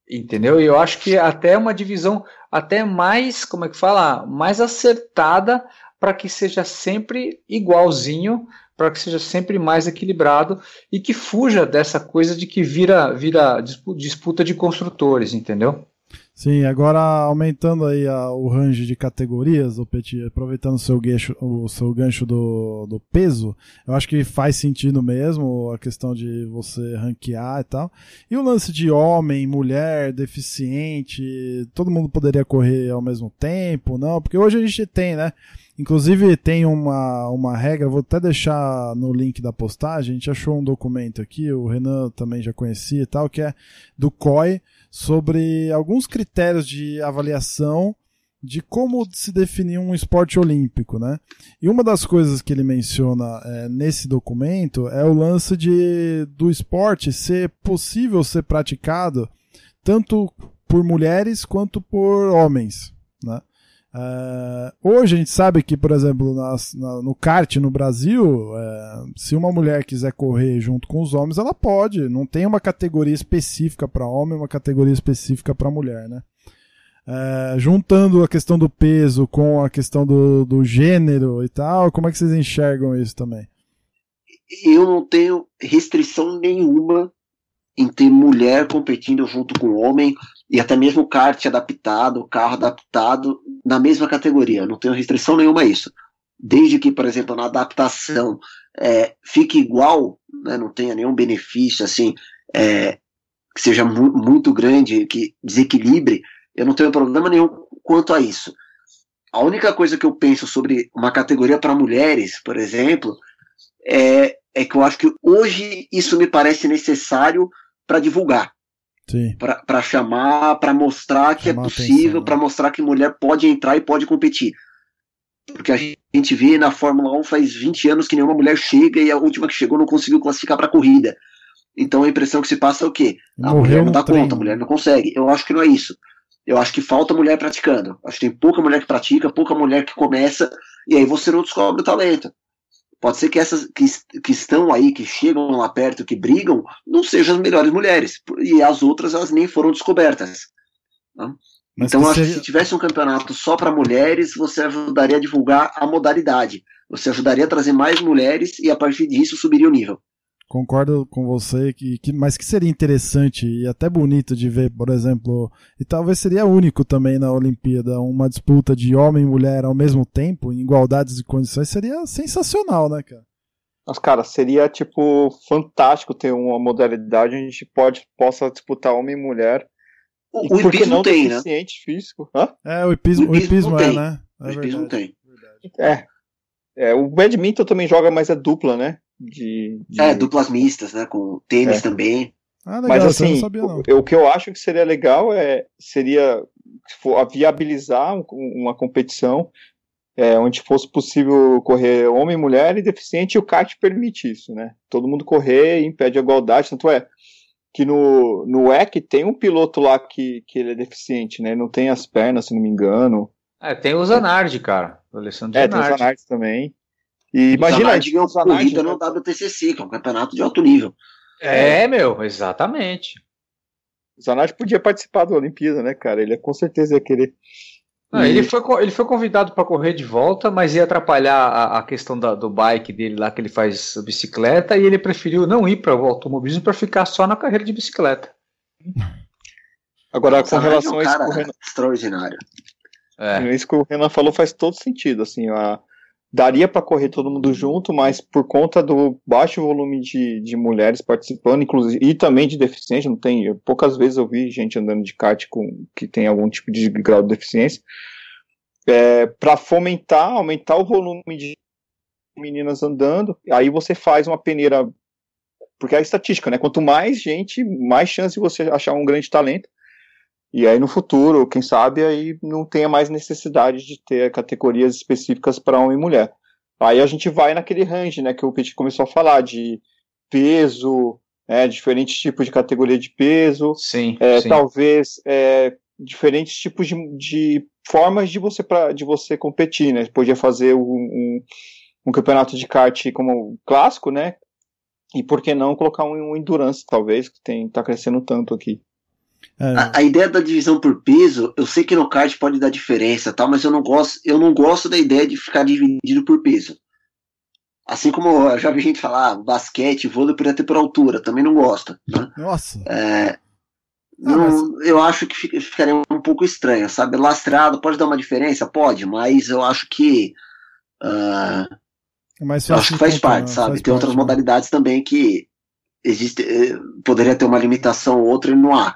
Entendeu? E eu acho que até uma divisão até mais, como é que fala, mais acertada para que seja sempre igualzinho, para que seja sempre mais equilibrado e que fuja dessa coisa de que vira, vira disputa de construtores, entendeu? Sim, agora aumentando aí a, o range de categorias, o Petit, aproveitando o seu gancho, o seu gancho do, do peso, eu acho que faz sentido mesmo a questão de você ranquear e tal. E o lance de homem, mulher, deficiente, todo mundo poderia correr ao mesmo tempo, não? Porque hoje a gente tem, né? Inclusive tem uma, uma regra, vou até deixar no link da postagem, a gente achou um documento aqui, o Renan também já conhecia e tal, que é do COI, sobre alguns critérios de avaliação de como se definir um esporte olímpico, né? E uma das coisas que ele menciona é, nesse documento é o lance de do esporte ser possível ser praticado tanto por mulheres quanto por homens? Uh, hoje a gente sabe que, por exemplo, nas, na, no kart no Brasil, uh, se uma mulher quiser correr junto com os homens, ela pode. Não tem uma categoria específica para homem, uma categoria específica para mulher, né? Uh, juntando a questão do peso com a questão do, do gênero e tal, como é que vocês enxergam isso também? Eu não tenho restrição nenhuma em ter mulher competindo junto com homem e até mesmo kart adaptado, carro adaptado na mesma categoria. Não tenho restrição nenhuma a isso. Desde que, por exemplo, na adaptação é, fique igual, né, não tenha nenhum benefício assim é, que seja mu muito grande, que desequilibre, eu não tenho problema nenhum quanto a isso. A única coisa que eu penso sobre uma categoria para mulheres, por exemplo, é, é que eu acho que hoje isso me parece necessário para divulgar para chamar, para mostrar que é chamar é possível, para né? mostrar que mulher pode entrar e pode competir. Porque a gente vê na Fórmula 1 faz 20 anos que nenhuma mulher chega e a última que chegou não conseguiu classificar para a corrida. Então a impressão que se passa é o quê? A mulher não dá treino. conta, a mulher não consegue. Eu acho que não é isso. Eu acho que falta mulher praticando. Acho que tem pouca mulher que pratica, pouca mulher que começa, e aí você não descobre o talento. Pode ser que essas que, que estão aí, que chegam lá perto, que brigam, não sejam as melhores mulheres. E as outras, elas nem foram descobertas. Né? Então, acho seria... que se tivesse um campeonato só para mulheres, você ajudaria a divulgar a modalidade. Você ajudaria a trazer mais mulheres e, a partir disso, subiria o nível. Concordo com você, que, que, mas que seria interessante e até bonito de ver, por exemplo, e talvez seria único também na Olimpíada, uma disputa de homem e mulher ao mesmo tempo, em igualdades de condições, seria sensacional, né, cara? Mas, cara, seria, tipo, fantástico ter uma modalidade onde a gente pode, possa disputar homem e mulher. O, o hipismo não tem, né? físico. Hã? É, o hipismo, o hipismo, é, né? É o hipismo tem. É. é. O badminton também joga, mas é dupla, né? de, de... É, duplas mistas, né? Com tênis é. também. Ah, legal, Mas assim, sabia, o, o, que eu acho que seria legal é seria for, viabilizar uma competição é, onde fosse possível correr homem, mulher e deficiente, e o kart permite isso, né? Todo mundo correr e impede a igualdade, tanto é que no, no EC tem um piloto lá que, que ele é deficiente, né? Ele não tem as pernas, se não me engano. É, tem o Zanardi, cara. O Alessandro é, tem o Zanardi também. E imagina a ganhou corrida no WTCC, que é um campeonato de alto nível. É, meu, exatamente. O Zanardi podia participar da Olimpíada, né, cara? Ele com certeza ia querer. Ah, ele, foi, ele foi convidado para correr de volta, mas ia atrapalhar a, a questão da, do bike dele lá, que ele faz bicicleta, e ele preferiu não ir para o automobilismo para ficar só na carreira de bicicleta. Agora, com relação um a isso, cara que o Renan, extraordinário. É. isso que o Renan falou faz todo sentido. Assim, a, daria para correr todo mundo junto, mas por conta do baixo volume de, de mulheres participando, inclusive, e também de deficiência, não tem. poucas vezes eu vi gente andando de kart com, que tem algum tipo de grau de deficiência. É, para fomentar, aumentar o volume de meninas andando, aí você faz uma peneira. Porque é a estatística, né? Quanto mais gente, mais chance de você achar um grande talento. E aí no futuro, quem sabe, aí não tenha mais necessidade de ter categorias específicas para homem e mulher. Aí a gente vai naquele range, né, que o Petit começou a falar, de peso, é, diferentes tipos de categoria de peso, Sim, é, sim. talvez é, diferentes tipos de, de formas de você, pra, de você competir, né? Você podia fazer um, um, um campeonato de kart como clássico, né? E por que não colocar um, um endurance, talvez, que tem, tá crescendo tanto aqui. É, A, a ideia da divisão por peso, eu sei que no kart pode dar diferença, tal, mas eu não gosto, eu não gosto da ideia de ficar dividido por peso. Assim como eu já vi gente falar, ah, basquete, vôlei poderia ter por altura, também não gosto. Né? Nossa. É, Ah, não- Eu acho que fica- ficaria um pouco estranho, sabe? Lastrado pode dar uma diferença? Pode, mas eu acho que. É mais eu acho que faz parte, né? sabe? Faz Tem outras parte, né? modalidades também que existe, eh, poderia ter uma limitação ou outra e não há.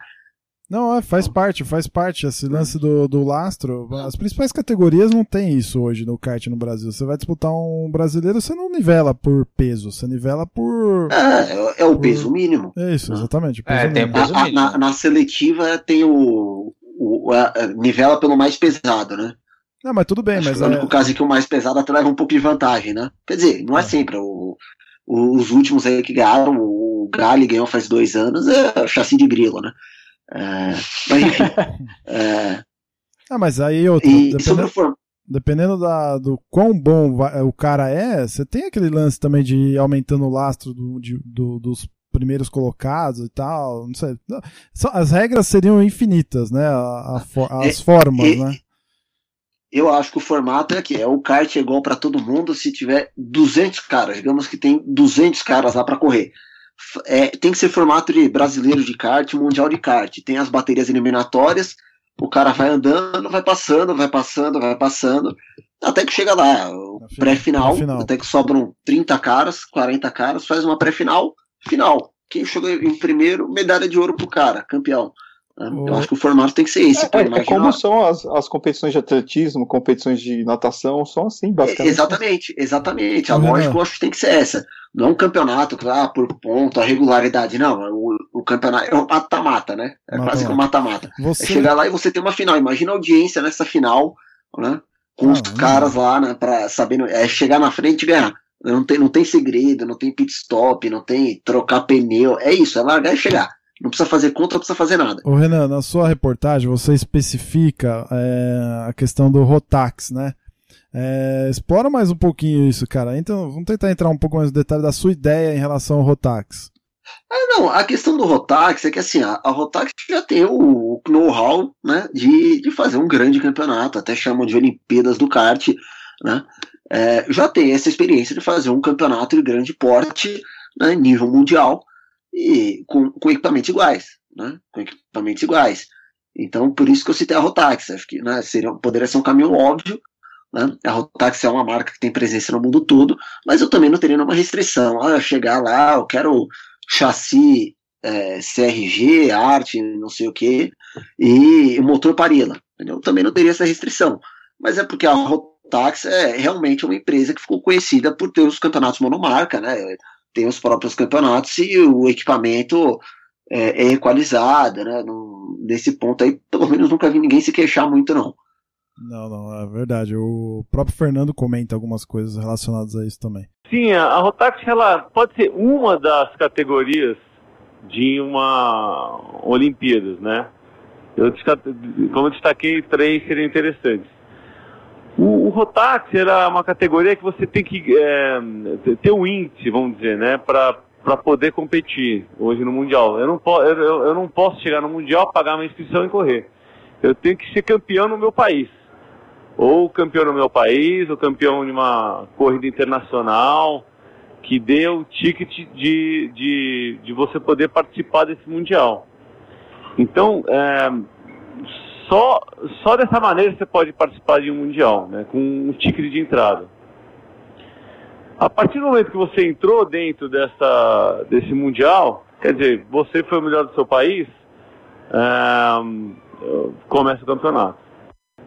Não, é, faz parte, faz parte. Esse lance do, do lastro. As principais categorias não tem isso hoje no kart no Brasil. Você vai disputar um brasileiro, você não nivela por peso, você nivela por. É, é- é o peso mínimo. É isso, exatamente. É, tem peso A- a- mínimo. na, na seletiva tem o, o- a- a- nivela pelo mais pesado, né? Não, mas tudo bem, Acho mas que o único é, caso é que o mais pesado até leva um pouco de vantagem, né? Quer dizer, não é, É. sempre. O, o- os últimos aí que ganharam, o Gali ganhou faz dois anos, é o chassi de grilo, né? É, mas enfim. é, Ah, mas aí outra, e sobre dependendo, dependendo da, do quão bom va- o cara é, você tem aquele lance também de ir aumentando o lastro do, de- do- dos primeiros colocados e tal. Não sei. As regras seriam infinitas, né? A- a for- as É, formas, é, né? Eu acho que o formato é que é o kart é igual para todo mundo se tiver 200 caras, digamos que tem 200 caras lá para correr. É, tem que ser formato de brasileiro de kart, mundial de kart. Tem as baterias eliminatórias, o cara vai andando, vai passando, vai passando, vai passando, até que chega lá, o pré-final, na final. até que sobram 30 caras, 40 caras, faz uma pré-final, final. Quem chegou em primeiro, medalha de ouro pro cara, campeão. O- Eu acho que o formato tem que ser esse. É, é imagina- como são as, as competições de atletismo, competições de natação, são assim, basicamente. Exatamente, exatamente. A lógica eu acho que tem que ser essa. Não é um campeonato, ah, por ponto, a regularidade, não. O, o campeonato é um mata-mata, né? É quase que um mata-mata. É Você, chegar lá e você ter uma final. Imagina a audiência nessa final, né? Com os Ah, caras lá, né? Pra sabendo. É chegar na frente e ganhar. Não tem, não tem segredo, não tem pit stop, não tem trocar pneu. É isso, é largar e chegar. Não precisa fazer conta, não precisa fazer nada. Ô Renan, na sua reportagem você especifica é, a questão do Rotax, né? É, explora mais um pouquinho isso, cara. Então, vamos tentar entrar um pouco mais no detalhe da sua ideia em relação ao Rotax. Ah, não, a questão do Rotax é que assim, a, a Rotax já tem o, o know-how né, de, de fazer um grande campeonato, até chamam de Olimpíadas do kart, né? É, já tem essa experiência de fazer um campeonato de grande porte, né, nível mundial, e com, com equipamentos iguais, né? Com equipamentos iguais. Então, por isso que eu citei a Rotax, acho que né, seria, poderia ser um caminho óbvio, né? A Rotax é uma marca que tem presença no mundo todo, mas eu também não teria nenhuma restrição. Ah, chegar lá, eu quero chassi é, CRG, arte, não sei o que, e motor Parila. Entendeu? Também não teria essa restrição. Mas é porque a Rotax é realmente uma empresa que ficou conhecida por ter os campeonatos monomarca, né? Tem os próprios campeonatos e o equipamento é, é equalizado, né? Não- nesse ponto aí, pelo menos nunca vi ninguém se queixar muito, não. Não, não, é verdade. O próprio Fernando comenta algumas coisas relacionadas a isso também. Sim, a Rotax ela pode ser uma das categorias de uma Olimpíadas, né? Eu, como eu destaquei, três seriam interessantes. O, o Rotax era uma categoria que você tem que é, ter um índice, vamos dizer, né, para poder competir hoje no Mundial. Eu não, po eu, eu- não posso chegar no Mundial, pagar uma inscrição e correr. Eu tenho que ser campeão no meu país. ou campeão no meu país, ou campeão de uma corrida internacional, que dê o ticket de, de, de você poder participar desse Mundial. Então, é, só, só dessa maneira você pode participar de um Mundial, né, com um ticket de entrada. A partir do momento que você entrou dentro dessa, desse Mundial, quer dizer, você foi o melhor do seu país, é, começa o campeonato.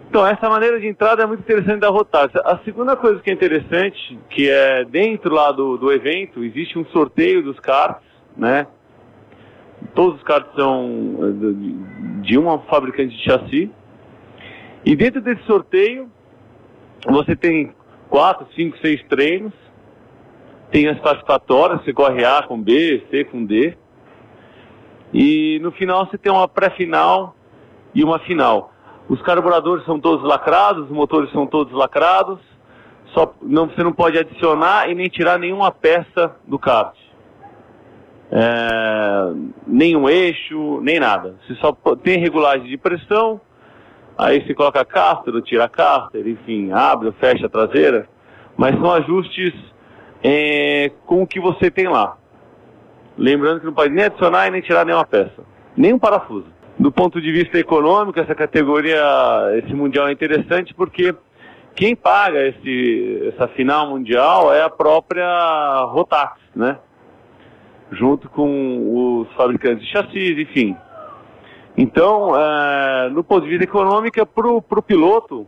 Então, essa maneira de entrada é muito interessante da Rotax. A segunda coisa que é interessante, que é dentro lá do, do evento, existe um sorteio dos cards, né? Todos os cards são eh, de uma fabricante de chassi. E dentro desse sorteio, você tem quatro, cinco, seis treinos. Tem as classificatórias, você corre A com B, C com D. E no final você tem uma pré-final e uma final. Os carburadores são todos lacrados, os motores são todos lacrados. Só não, você não pode adicionar e nem tirar nenhuma peça do kart. É, nenhum eixo, nem nada. Você só tem regulagem de pressão, aí você coloca cárter, tira cárter, enfim, abre fecha a traseira. Mas são ajustes é, com o que você tem lá. Lembrando que não pode nem adicionar e nem tirar nenhuma peça, nem um parafuso. Do ponto de vista econômico, essa categoria, esse mundial é interessante porque quem paga esse, essa final mundial é a própria Rotax, né? Junto com os fabricantes de chassis, enfim. Então, é, no ponto de vista econômico, para o piloto,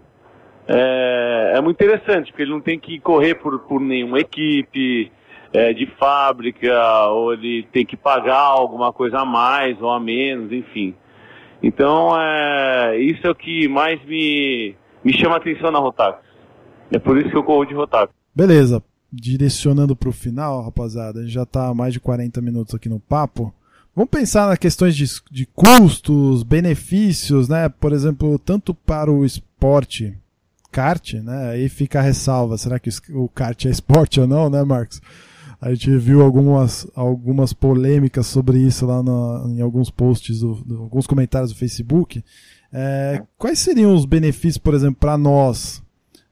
é, é, muito interessante, porque ele não tem que correr por, por nenhuma equipe, é, de fábrica, ou ele tem que pagar alguma coisa a mais ou a menos, enfim. Então, é, isso é o que mais me, me chama atenção na Rotax. É por isso que eu corro de Rotax. Beleza. Direcionando para o final, rapaziada, a gente já está mais de 40 minutos aqui no papo. Vamos pensar nas questões de, de custos, benefícios, né? Por exemplo, tanto para o esporte kart, né? Aí fica a ressalva, será que o kart é esporte ou não, né, Marcos? A gente viu algumas, algumas polêmicas sobre isso lá no, em alguns posts, do, do, alguns comentários do Facebook. É, quais seriam os benefícios, por exemplo, para nós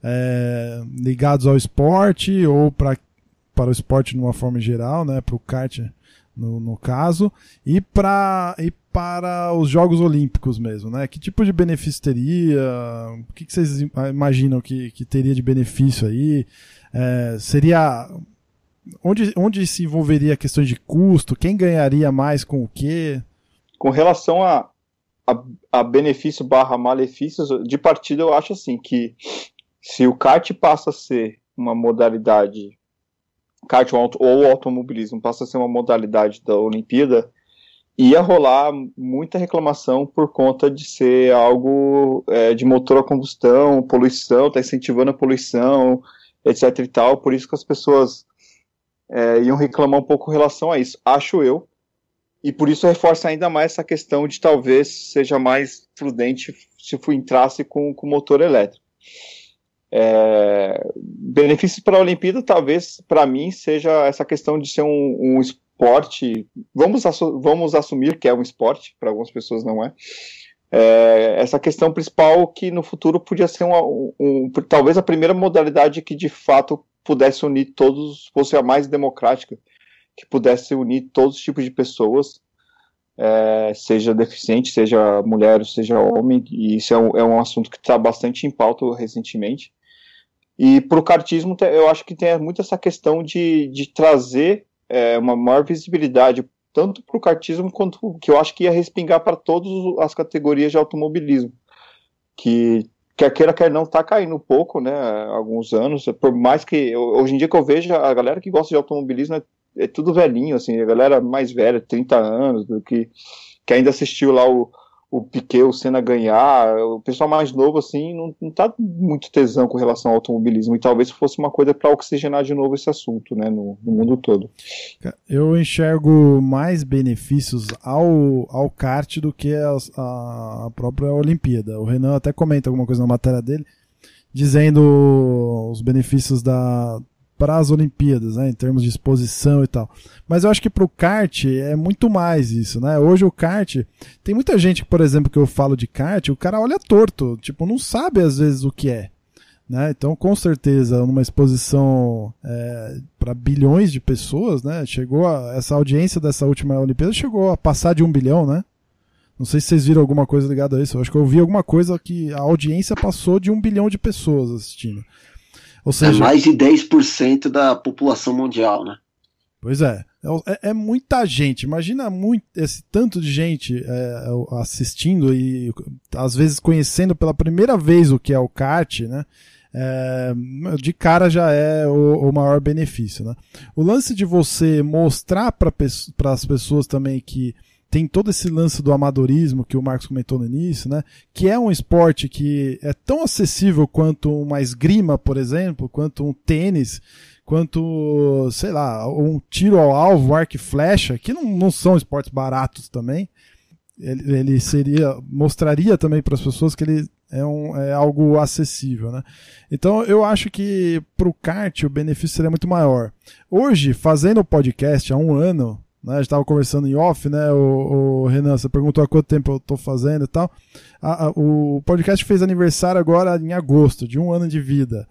é, ligados ao esporte ou pra, para o esporte de uma forma geral, né, para o kart no, no caso, e, pra, e para os Jogos Olímpicos mesmo, né? Que tipo de benefício teria? O que, que vocês imaginam que, que teria de benefício aí? É, seria onde, onde se envolveria a questão de custo? Quem ganharia mais com o quê? Com relação a, a, a benefício barra malefícios, de partida eu acho assim que se o kart passa a ser uma modalidade, kart ou, automobilismo passa a ser uma modalidade da Olimpíada, ia rolar muita reclamação por conta de ser algo é, de motor a combustão, poluição, está incentivando a poluição, etc e tal, por isso que as pessoas é, iam reclamar um pouco em relação a isso, acho eu. E por isso reforça ainda mais essa questão de talvez seja mais prudente se entrasse com, com motor elétrico. É, benefícios para a Olimpíada, talvez, para mim, seja essa questão de ser um, um esporte. Vamos, vamos assumir que é um esporte, para algumas pessoas não é. é. essa questão principal que no futuro podia ser uma, um, um, talvez a primeira modalidade que de fato pudesse unir todos, fosse a mais democrática, que pudesse unir todos os tipos de pessoas, é, seja deficiente, seja mulher, seja homem, e isso é um, é um assunto que está bastante em pauta recentemente. E para o cartismo, eu acho que tem muito essa questão de, de trazer é, uma maior visibilidade, tanto para o cartismo, quanto que eu acho que ia respingar para todas as categorias de automobilismo, que quer queira, quer não, tá caindo um pouco, né, alguns anos, por mais que, hoje em dia que eu vejo, a galera que gosta de automobilismo é, é tudo velhinho, assim, a galera mais velha, 30 anos, do que, que ainda assistiu lá o, o Piquet, o Senna ganhar, o pessoal mais novo, assim, não, não tá muito tesão com relação ao automobilismo, e talvez fosse uma coisa para oxigenar de novo esse assunto, né, no, no, mundo todo. Eu enxergo mais benefícios ao, ao kart do que a, a própria Olimpíada. O Renan até comenta alguma coisa na matéria dele, dizendo os benefícios da, para as Olimpíadas, né, em termos de exposição e tal. Mas eu acho que para o kart é muito mais isso, né? Hoje o kart tem muita gente, por exemplo, que eu falo de kart, o cara olha torto, tipo, não sabe às vezes o que é. Né? Então, com certeza, numa exposição é, para bilhões de pessoas, né? Chegou a, essa audiência dessa última Olimpíada chegou a passar de um bilhão, né? Não sei se vocês viram alguma coisa ligada a isso. Eu acho que eu vi alguma coisa que a audiência passou de um bilhão de pessoas assistindo. Ou seja, é mais de 10% da população mundial, né? Pois é. É, é, muita gente. Imagina muito, esse tanto de gente é, assistindo e às vezes conhecendo pela primeira vez o que é o kart, né? é, de cara já é o, o, maior benefício. Né? O lance de você mostrar para as pessoas também que tem todo esse lance do amadorismo que o Marcos comentou no início, né? Que é um esporte que é tão acessível quanto uma esgrima, por exemplo, quanto um tênis, quanto, sei lá, um tiro ao alvo, arco e flecha, que não, não são esportes baratos também. Ele, ele seria, mostraria também para as pessoas que ele é, um, é algo acessível, né? Então eu acho que para o kart o benefício seria muito maior. Hoje, fazendo o podcast há um ano, né, a gente estava conversando em off, né? O, o, Renan, você perguntou há quanto tempo eu estou fazendo e tal. A, a, o podcast fez aniversário agora em agosto, de um ano de vida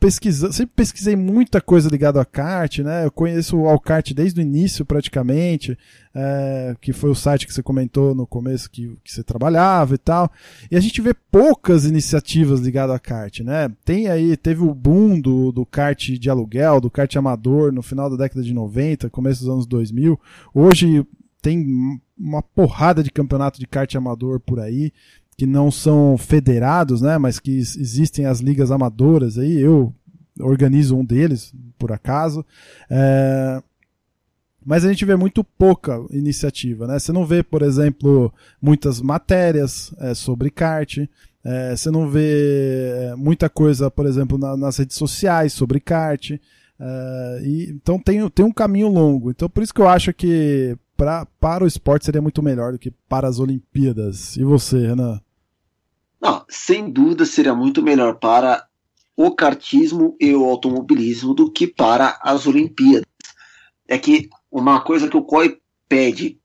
pesquisando, sempre pesquisei muita coisa ligada a kart, né? Eu conheço o Alkart desde o início, praticamente, é, que foi o site que você comentou no começo que, que você trabalhava e tal. E a gente vê poucas iniciativas ligadas a kart, né? Tem aí, teve o boom do, do kart de aluguel, do kart amador no final da década de 90, começo dos anos 2000. Hoje tem uma porrada de campeonato de kart amador por aí que não são federados, né, mas que existem as ligas amadoras aí, eu organizo um deles, por acaso. É... Mas a gente vê muito pouca iniciativa, né? Você não vê, por exemplo, muitas matérias é, sobre kart, é, você não vê é, muita coisa, por exemplo, na, nas redes sociais sobre kart. É, e, então tem, tem um caminho longo. Então por isso que eu acho que pra, para o esporte seria muito melhor do que para as Olimpíadas. E você, Renan? Não, sem dúvida seria muito melhor para o kartismo e o automobilismo do que para as Olimpíadas. É que uma coisa que o COI pede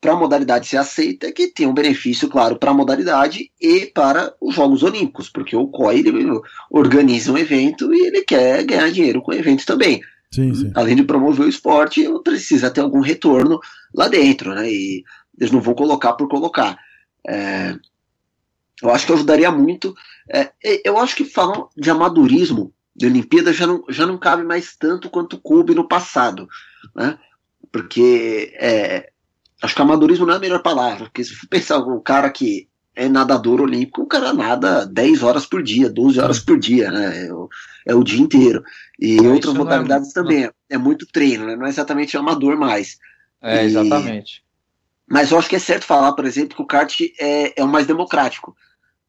para a modalidade ser aceita é que tenha um benefício, claro, para a modalidade e para os Jogos Olímpicos, porque o COI organiza um evento e ele quer ganhar dinheiro com o evento também. Sim, sim. Além de promover o esporte, precisa ter algum retorno lá dentro, né? E eles não vão colocar por colocar. É, eu acho que ajudaria muito. É, eu acho que falam de amadorismo de Olimpíada já não, já não cabe mais tanto quanto coube no passado. Né? Porque é, acho que amadorismo não é a melhor palavra. Porque se for pensar um cara que é nadador olímpico, o cara nada 10 horas por dia, 12 horas por dia, né? É o, é o dia inteiro. E em outras é modalidades é, também. É muito treino, né? Não é exatamente amador mais. É, exatamente. Mas eu acho que é certo falar, por exemplo, que o kart é, é o mais democrático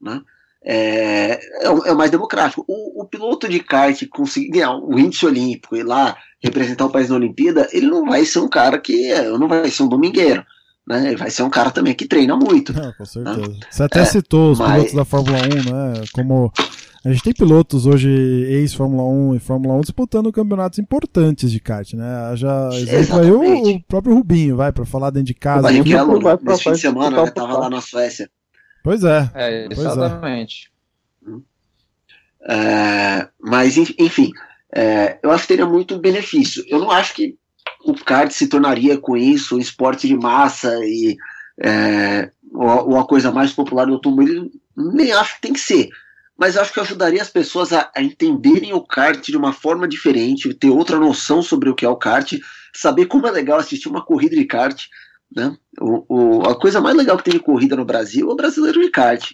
né? É, é, o, é o mais democrático. O, o, piloto de kart conseguir ganhar o índice olímpico e lá representar o país na Olimpíada, ele não vai ser um cara que é, não vai ser um domingueiro. Né? Ele vai ser um cara também que treina muito. Não, com certeza. Né? Você até é, citou os mas... pilotos da Fórmula 1, né? Como a gente tem pilotos hoje, ex-Fórmula 1 e Fórmula 1, disputando campeonatos importantes de kart, né? Já exemplo aí o, o, próprio Rubinho, vai, para falar dentro de casa. O Barrichello, nesse fim de semana, né, tava lá na Suécia. Pois é. É, exatamente. É. É, mas, enfim, é, eu acho que teria muito benefício. Eu não acho que o kart se tornaria com isso um esporte de massa e é, ou, a coisa mais popular do automobilismo. Nem acho que tem que ser. Mas acho que ajudaria as pessoas a, a entenderem o kart de uma forma diferente, ter outra noção sobre o que é o kart, saber como é legal assistir uma corrida de kart né? O, o, a coisa mais legal que tem de corrida no Brasil é o brasileiro de kart.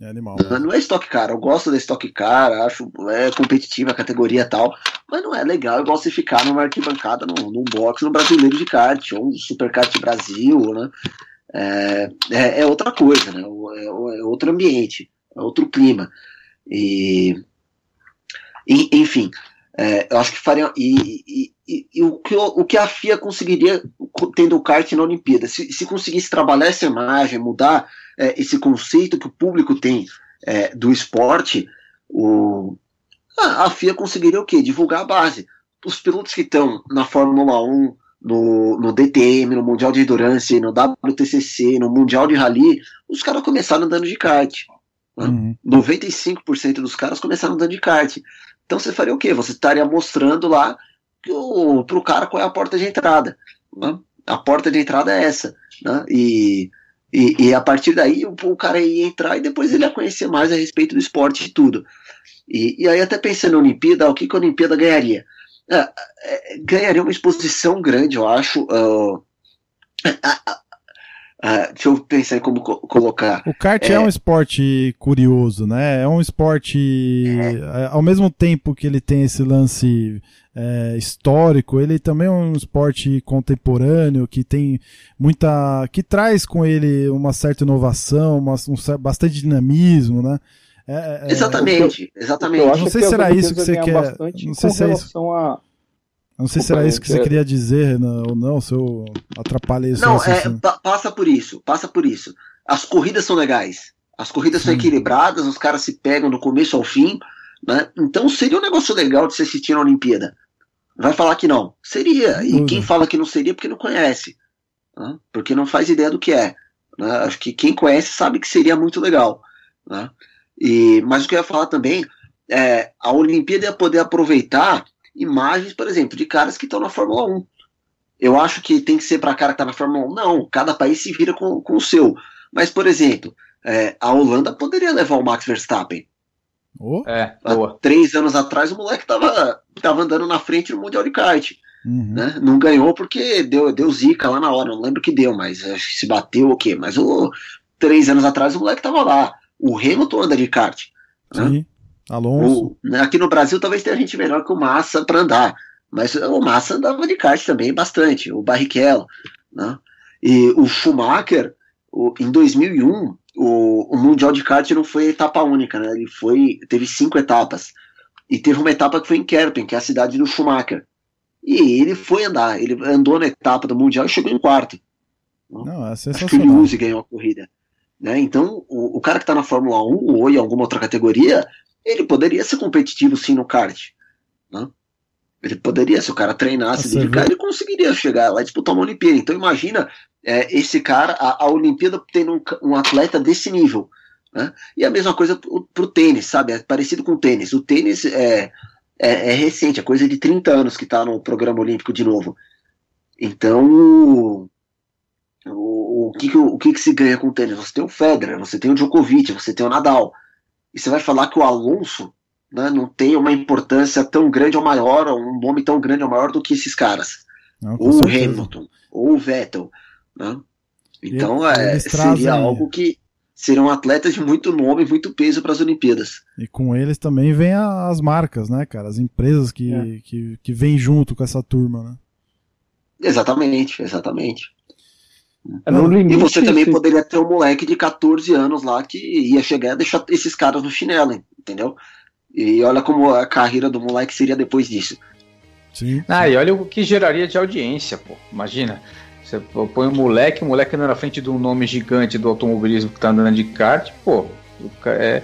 É animal. Não, né? não é Stock Car, eu gosto da Stock Car, acho é competitiva a categoria e tal, mas não é legal igual você ficar numa arquibancada, num, num box no brasileiro de kart, ou um Superkart Brasil, né? É, é, é, outra coisa, né? É, é, outro ambiente, é outro clima. E, e enfim, é, eu acho que faria. E, e, e, e, o, que, o que a FIA conseguiria tendo o kart na Olimpíada? Se, se conseguisse trabalhar essa imagem, mudar é, esse conceito que o público tem é, do esporte, o, a, a, FIA conseguiria o quê? Divulgar a base. Os pilotos que estão na Fórmula 1, no, no DTM, no Mundial de Endurance, no WTCC, no Mundial de Rally, os caras começaram andando de kart. Né? Uhum. 95% dos caras começaram andando de kart. Então você faria o quê? Você estaria mostrando lá o cara qual é a porta de entrada. Né? A porta de entrada é essa. Né? E, e, e, a partir daí o, o, cara ia entrar e depois ele ia conhecer mais a respeito do esporte e tudo. E, e aí, até pensando na Olimpíada, o que, que a Olimpíada ganharia? É, é, ganharia uma exposição grande, eu acho. Uh, Uh, deixa eu pensar em como co colocar. O kart é... é... um esporte curioso, né? É um esporte. É. Ao mesmo tempo que ele tem esse lance é, histórico, ele também é um esporte contemporâneo que tem muita. que traz com ele uma certa inovação, uma, um, bastante dinamismo, né? É, é, exatamente, exatamente. não sei se era isso que você quer. Não sei se é isso. A não sei se era isso que você queria dizer ou não, se eu atrapalhei isso. Não, é, passa por isso, passa por isso. As corridas são legais, as corridas Sim. são equilibradas, os caras se pegam do começo ao fim, né? Então seria um negócio legal de se assistir na Olimpíada. Vai falar que não? Seria. E quem fala que não seria porque não conhece, né? porque não faz ideia do que é. Né? Acho que quem conhece sabe que seria muito legal. Né? E, mas o que eu ia falar também é a Olimpíada ia poder aproveitar imagens, por exemplo, de caras que estão na Fórmula 1. Eu acho que tem que ser para cara que está na Fórmula 1. Não, cada país se vira com, com o seu. Mas, por exemplo, é, a Holanda poderia levar o Max Verstappen. Oh, é, Há boa. três anos atrás o moleque tava, tava andando na frente no Mundial de Kart. Uhum. Né? Não ganhou porque deu, deu zica lá na hora, não lembro que deu, mas se bateu o quê? Mas o, três anos atrás o moleque tava lá. O Hamilton anda de kart. Né? Sim. Alonso. O, né, aqui no Brasil talvez tenha gente melhor que o Massa para andar, mas o Massa andava de kart também bastante, o Barrichello, né? E o Schumacher, o, em 2001, o, o Mundial de kart não foi etapa única, né? Ele foi, teve cinco etapas. E teve uma etapa que foi em Kerpen, que é a cidade do Schumacher. E ele foi andar, ele andou na etapa do Mundial e chegou em quarto. Não, é Acho que ganhou a corrida. Né? Então, o, o cara que está na Fórmula 1 ou em alguma outra categoria, ele poderia ser competitivo sim no kart. Né? Ele poderia, se o cara treinasse, se dedicar, ele conseguiria chegar lá e disputar uma Olimpíada. Então imagina é, esse cara, a, a Olimpíada tendo um, um, atleta desse nível. Né? E a mesma coisa pro, o tênis, sabe? É parecido com o tênis. O tênis é, é, é recente, é coisa de 30 anos que está no programa olímpico de novo. Então, o, o, o, que, que, o que, que se ganha com o tênis? Você tem o Federer, você tem o Djokovic, você tem o Nadal. E você vai falar que o Alonso né, não tem uma importância tão grande ou maior, ou um nome tão grande ou maior do que esses caras. Não, ou o Hamilton, ou o Vettel. Né? Então é, seria algo que seriam atletas de muito nome, muito peso para as Olimpíadas. E com eles também vem as marcas, né, cara? As empresas que, é. que, que vêm junto com essa turma, né? Exatamente, exatamente. É limite, e você também poderia ter um moleque de 14 anos lá que ia chegar e deixar esses caras no chinelo, entendeu? E olha como a carreira do moleque seria depois disso. Sim. Ah, e olha o que geraria de audiência, pô. Imagina. Você põe um moleque, o um moleque na frente de um nome gigante do automobilismo que tá andando de kart, pô. É,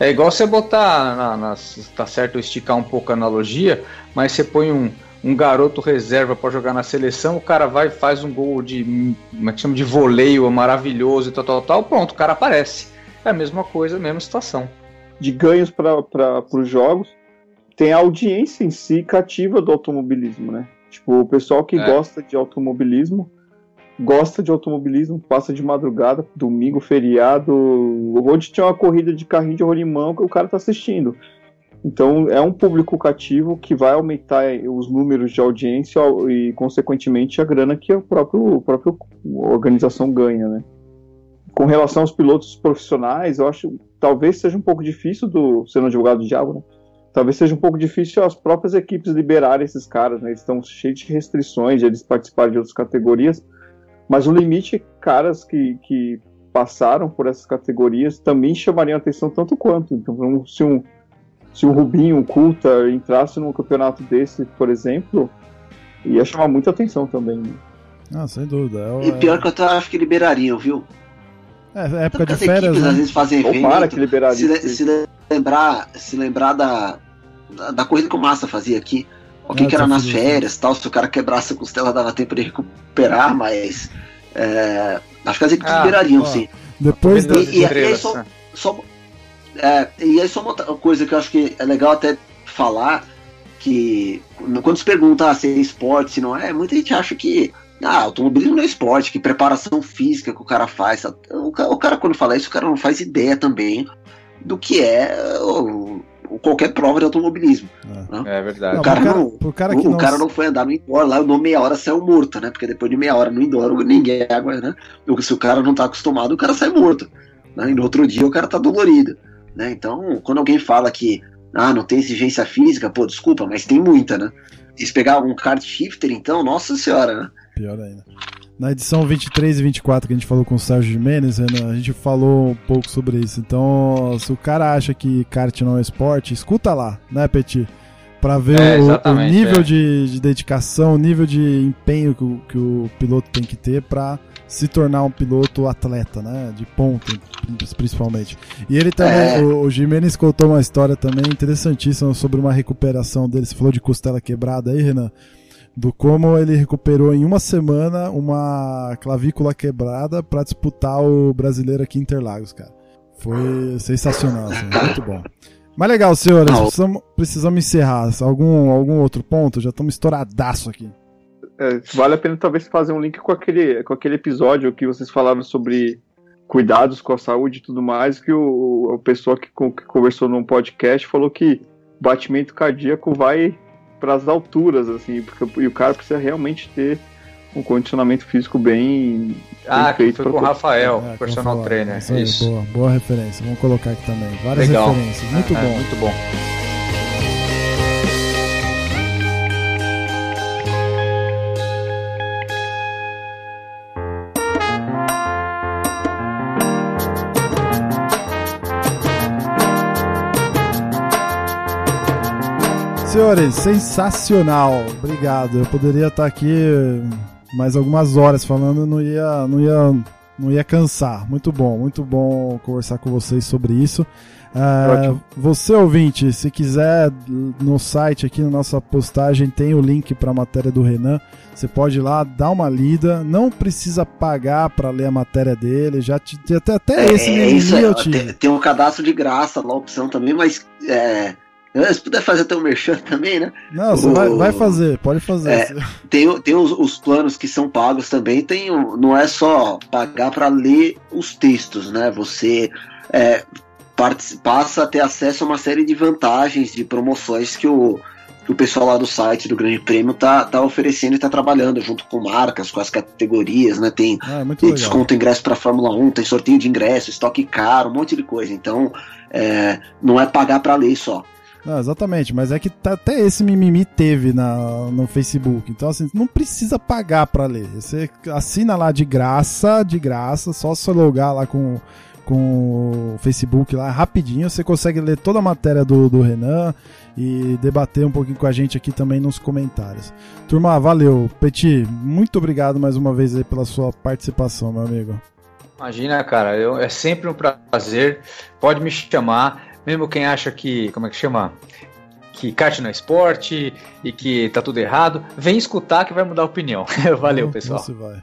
é igual você botar, na, na, tá certo, esticar um pouco a analogia, mas você põe um, um garoto reserva para jogar na seleção, o cara vai e faz um gol de, como é que chama, de voleio maravilhoso e tal, tal, tal, pronto, o cara aparece. É a mesma coisa, a mesma situação. De ganhos para os jogos, tem a audiência em si cativa do automobilismo, né? Tipo, o pessoal que é. gosta de automobilismo, gosta de automobilismo, passa de madrugada, domingo, feriado, onde tinha uma corrida de carrinho de rolimão que o cara tá assistindo. Então é um público cativo que vai aumentar os números de audiência e, consequentemente, a grana que a própria, a própria organização ganha, né? Com relação aos pilotos profissionais, eu acho talvez seja um pouco difícil do sendo advogado do diabo, né? Talvez seja um pouco difícil as próprias equipes liberarem esses caras, né? Eles estão cheios de restrições eles participarem de outras categorias, mas o limite, caras que, que passaram por essas categorias também chamariam atenção tanto quanto. Então, se um se o Rubinho, o Culta, entrasse num campeonato desse, por exemplo, ia chamar muita atenção também. Né? Ah, sem dúvida. É, e pior que eu acho que liberariam, viu? É, é época Tantas de férias, equipes, né? às vezes fazem evento, para que liberaria. Se, se, lembrar, se lembrar da, da, da corrida que o Massa fazia aqui. O que, que era nas férias tal, se o cara quebrasse a costela dava tempo de recuperar, mas é, acho que as equipes ah, liberariam, ó, sim. Depois da... E, e, e aí, só, só, É, e aí só uma outra coisa que eu acho que é legal até falar, que quando se pergunta ah, se é esporte, se não é, muita gente acha que ah, automobilismo não é esporte, que preparação física que o cara faz. O, o cara, quando fala isso, o cara não faz ideia também do que é o, qualquer prova de automobilismo. É, né? é verdade. O, cara, não, cara, o, não... cara não foi andar no indoor lá, no meia hora saiu morto, né? Porque depois de meia hora no indoor ninguém água, né? Se o cara não tá acostumado, o cara sai morto. Né? E no outro dia o cara tá dolorido. Né? Então, quando alguém fala que ah, não tem exigência física, pô, desculpa, mas tem muita, né? Se pegar um kart shifter, então, nossa senhora, né? Pior ainda. Na edição 23 e 24 que a gente falou com o Sérgio Jimenez, a gente falou um pouco sobre isso. Então, se o cara acha que kart não é esporte, escuta lá, né, Petit? Pra ver é, o, o, nível é. de, de, dedicação, o nível de empenho que o, que o piloto tem que ter para se tornar um piloto atleta, né? De ponta, principalmente. E ele também, é. o, o Jimenez contou uma história também interessantíssima sobre uma recuperação dele. Você falou de costela quebrada aí, Renan? Do como ele recuperou em uma semana uma clavícula quebrada para disputar o brasileiro aqui em Interlagos, cara. Foi sensacional, assim, muito bom. Mas legal, senhores, precisamos, precisamos encerrar. Algum, algum outro ponto? Já estamos estouradaço aqui. É, vale a pena talvez fazer um link com aquele, com aquele episódio que vocês falaram sobre cuidados com a saúde e tudo mais, que o, o pessoal que, que conversou num podcast falou que batimento cardíaco vai para as alturas, assim, porque e o cara precisa realmente ter um condicionamento físico bem, ah, bem feito. Foi com o Rafael, é, personal trainer. Isso, isso. Boa, boa referência. Vamos colocar aqui também. Várias Legal. referências. Muito é, bom. É, muito bom. Senhores, sensacional. Obrigado. Eu poderia estar aqui mais algumas horas falando, não ia, não ia, não ia cansar. Muito bom, muito bom conversar com vocês sobre isso. É, você ouvinte, se quiser no site aqui na nossa postagem tem o link para a matéria do Renan. Você pode ir lá dar uma lida. Não precisa pagar para ler a matéria dele. Já te, até, até é, esse é, isso, é, tem, tem, um cadastro de graça lá, a opção também, mas é, se puder fazer até um merchan também, né? Não, você o, vai, vai, fazer, pode fazer. É, tem tem os, os, planos que são pagos também, tem, não é só pagar para ler os textos, né? Você é, passa a ter acesso a uma série de vantagens, de promoções que o, que o pessoal lá do site do Grande Prêmio tá, tá oferecendo e tá trabalhando junto com marcas, com as categorias, né? Tem, ah, é tem desconto ingresso para Fórmula 1, tem sorteio de ingresso, estoque caro, um monte de coisa. Então, é, não é pagar para ler só. Não, exatamente, mas é que tá, até esse mimimi teve na, no Facebook. Então, assim, não precisa pagar para ler. Você assina lá de graça, de graça, só se logar lá com, com o Facebook lá rapidinho. Você consegue ler toda a matéria do, do Renan e debater um pouquinho com a gente aqui também nos comentários. Turma, valeu. Peti, muito obrigado mais uma vez aí pela sua participação, meu amigo. Imagina, cara, eu, é sempre um prazer. Pode me chamar mesmo quem acha que, como é que chama? Que kart não é esporte e que tá tudo errado, vem escutar que vai mudar a opinião. valeu, pessoal. vai.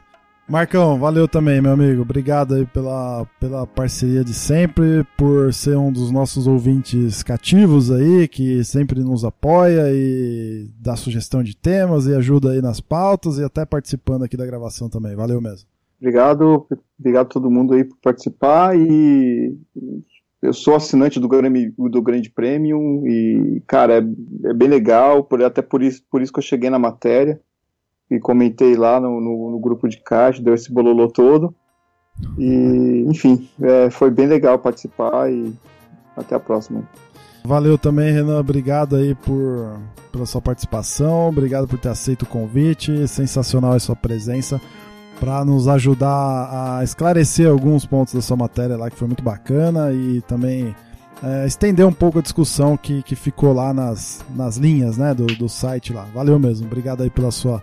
Marcão, valeu também, meu amigo. Obrigado aí pela, pela parceria de sempre, por ser um dos nossos ouvintes cativos aí, que sempre nos apoia e dá sugestão de temas e ajuda aí nas pautas e até participando aqui da gravação também. Valeu mesmo. Obrigado, obrigado a todo mundo aí por participar e eu sou assinante do Grande, do Grande Prêmio e, cara, é, é, bem legal, por, até por isso, por isso que eu cheguei na matéria e comentei lá no, no, no grupo de caixa, deu esse bololô todo. E, enfim, é, foi bem legal participar e até a próxima. Valeu também, Renan. Obrigado aí por, pela sua participação. Obrigado por ter aceito o convite. Sensacional a sua presença para nos ajudar a esclarecer alguns pontos da sua matéria lá que foi muito bacana e também é, estender um pouco a discussão que, que ficou lá nas, nas linhas né, do, do site lá. Valeu mesmo, obrigado aí pela sua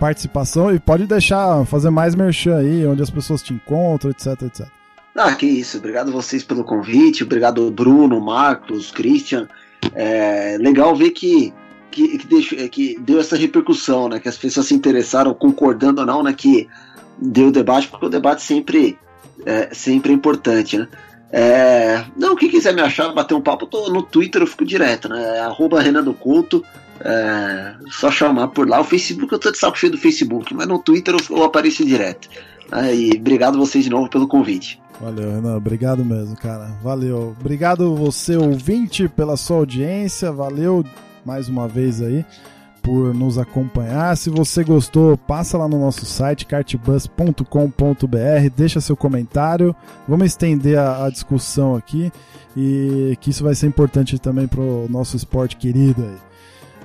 participação e pode deixar fazer mais merchan aí, onde as pessoas te encontram, etc, etc. Ah, que isso, obrigado vocês pelo convite, obrigado Bruno, Marcos, Christian. É legal ver que que, que, deixou, que deu essa repercussão, né? Que as pessoas se interessaram, concordando ou não, né? Que deu debate, porque o debate sempre é, sempre é importante, né? É, não, quem quiser me achar, bater um papo, tô no Twitter, eu fico direto, né? Arroba Renan Couto. É, só chamar por lá. O Facebook, eu tô de saco cheio do Facebook, mas no Twitter eu, eu apareço direto. É, obrigado vocês de novo pelo convite. Valeu, Renan. Obrigado mesmo, cara. Valeu. Obrigado você, ouvinte, pela sua audiência. Valeu mais uma vez aí por nos acompanhar. Se você gostou, passa lá no nosso site cartbus.com.br, deixa seu comentário. Vamos estender a, a, discussão aqui e que isso vai ser importante também para o nosso esporte querido aí.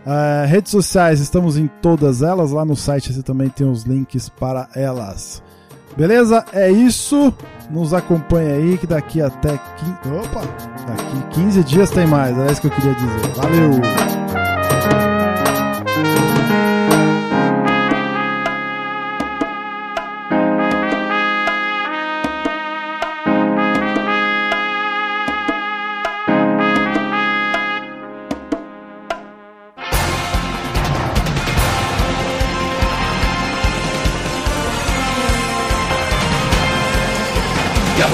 Uh, redes sociais, estamos em todas elas. Lá no site você também tem os links para elas. Beleza? É isso. Nos acompanha aí que daqui até. Opa! Daqui 15 dias tem mais. É isso que eu queria dizer. Valeu!